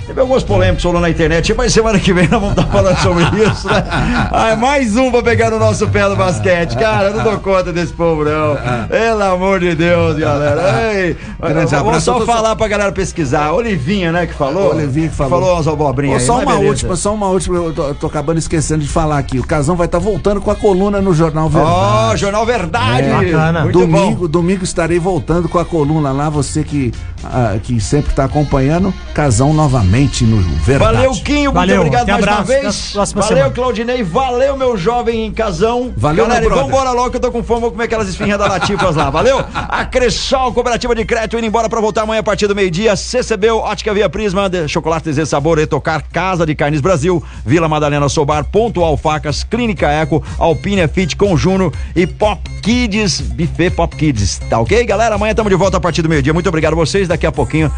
Teve alguns polêmicos rolando na internet, mas semana que vem nós vamos estar falando sobre <laughs> isso, né? Ah, mais um pra pegar no nosso pé do basquete. Cara, eu não dou conta desse povo, não. <laughs> Pelo amor de Deus, galera. Ei, Grande vamos só falar pra galera pesquisar. Olivinha, né, que falou? Olivinha que falou. Falou as abobrinhas Ô, só aí, mas uma última, só uma última, eu tô, tô acabando esquecendo de falar aqui. O Casão vai estar voltando com a coluna no Jornal Verdade. Ó, Jornal Verdade. É. Muito domingo, bom. domingo estarei voltando com a coluna lá. Você que, ah, que sempre está acompanhando, Casão novamente no Verdade. Valeu, Quinho, Valeu, muito obrigado mais uma abraço, até vez. Valeu, semana. Claudinei. Valeu, meu jovem em casão. Valeu, Galera, e brother. vambora logo que eu tô com fome, vou comer aquelas esfinhas da Latifas lá. Valeu? A Cressol, Cooperativa de Crédito, indo embora pra voltar amanhã a partir do meio-dia. CCB, Ótica Via Prisma, de Chocolate Desejo Sabor, Etocar, Casa de Carnes Brasil, Vila Madalena Sobar, Pontual Facas, Clínica Eco, Alpine Fit, Conjuno e Pop Kids, Buffet Pop Kids. Tá ok, galera? Amanhã estamos de volta a partir do meio-dia. Muito obrigado a vocês. Daqui a pouquinho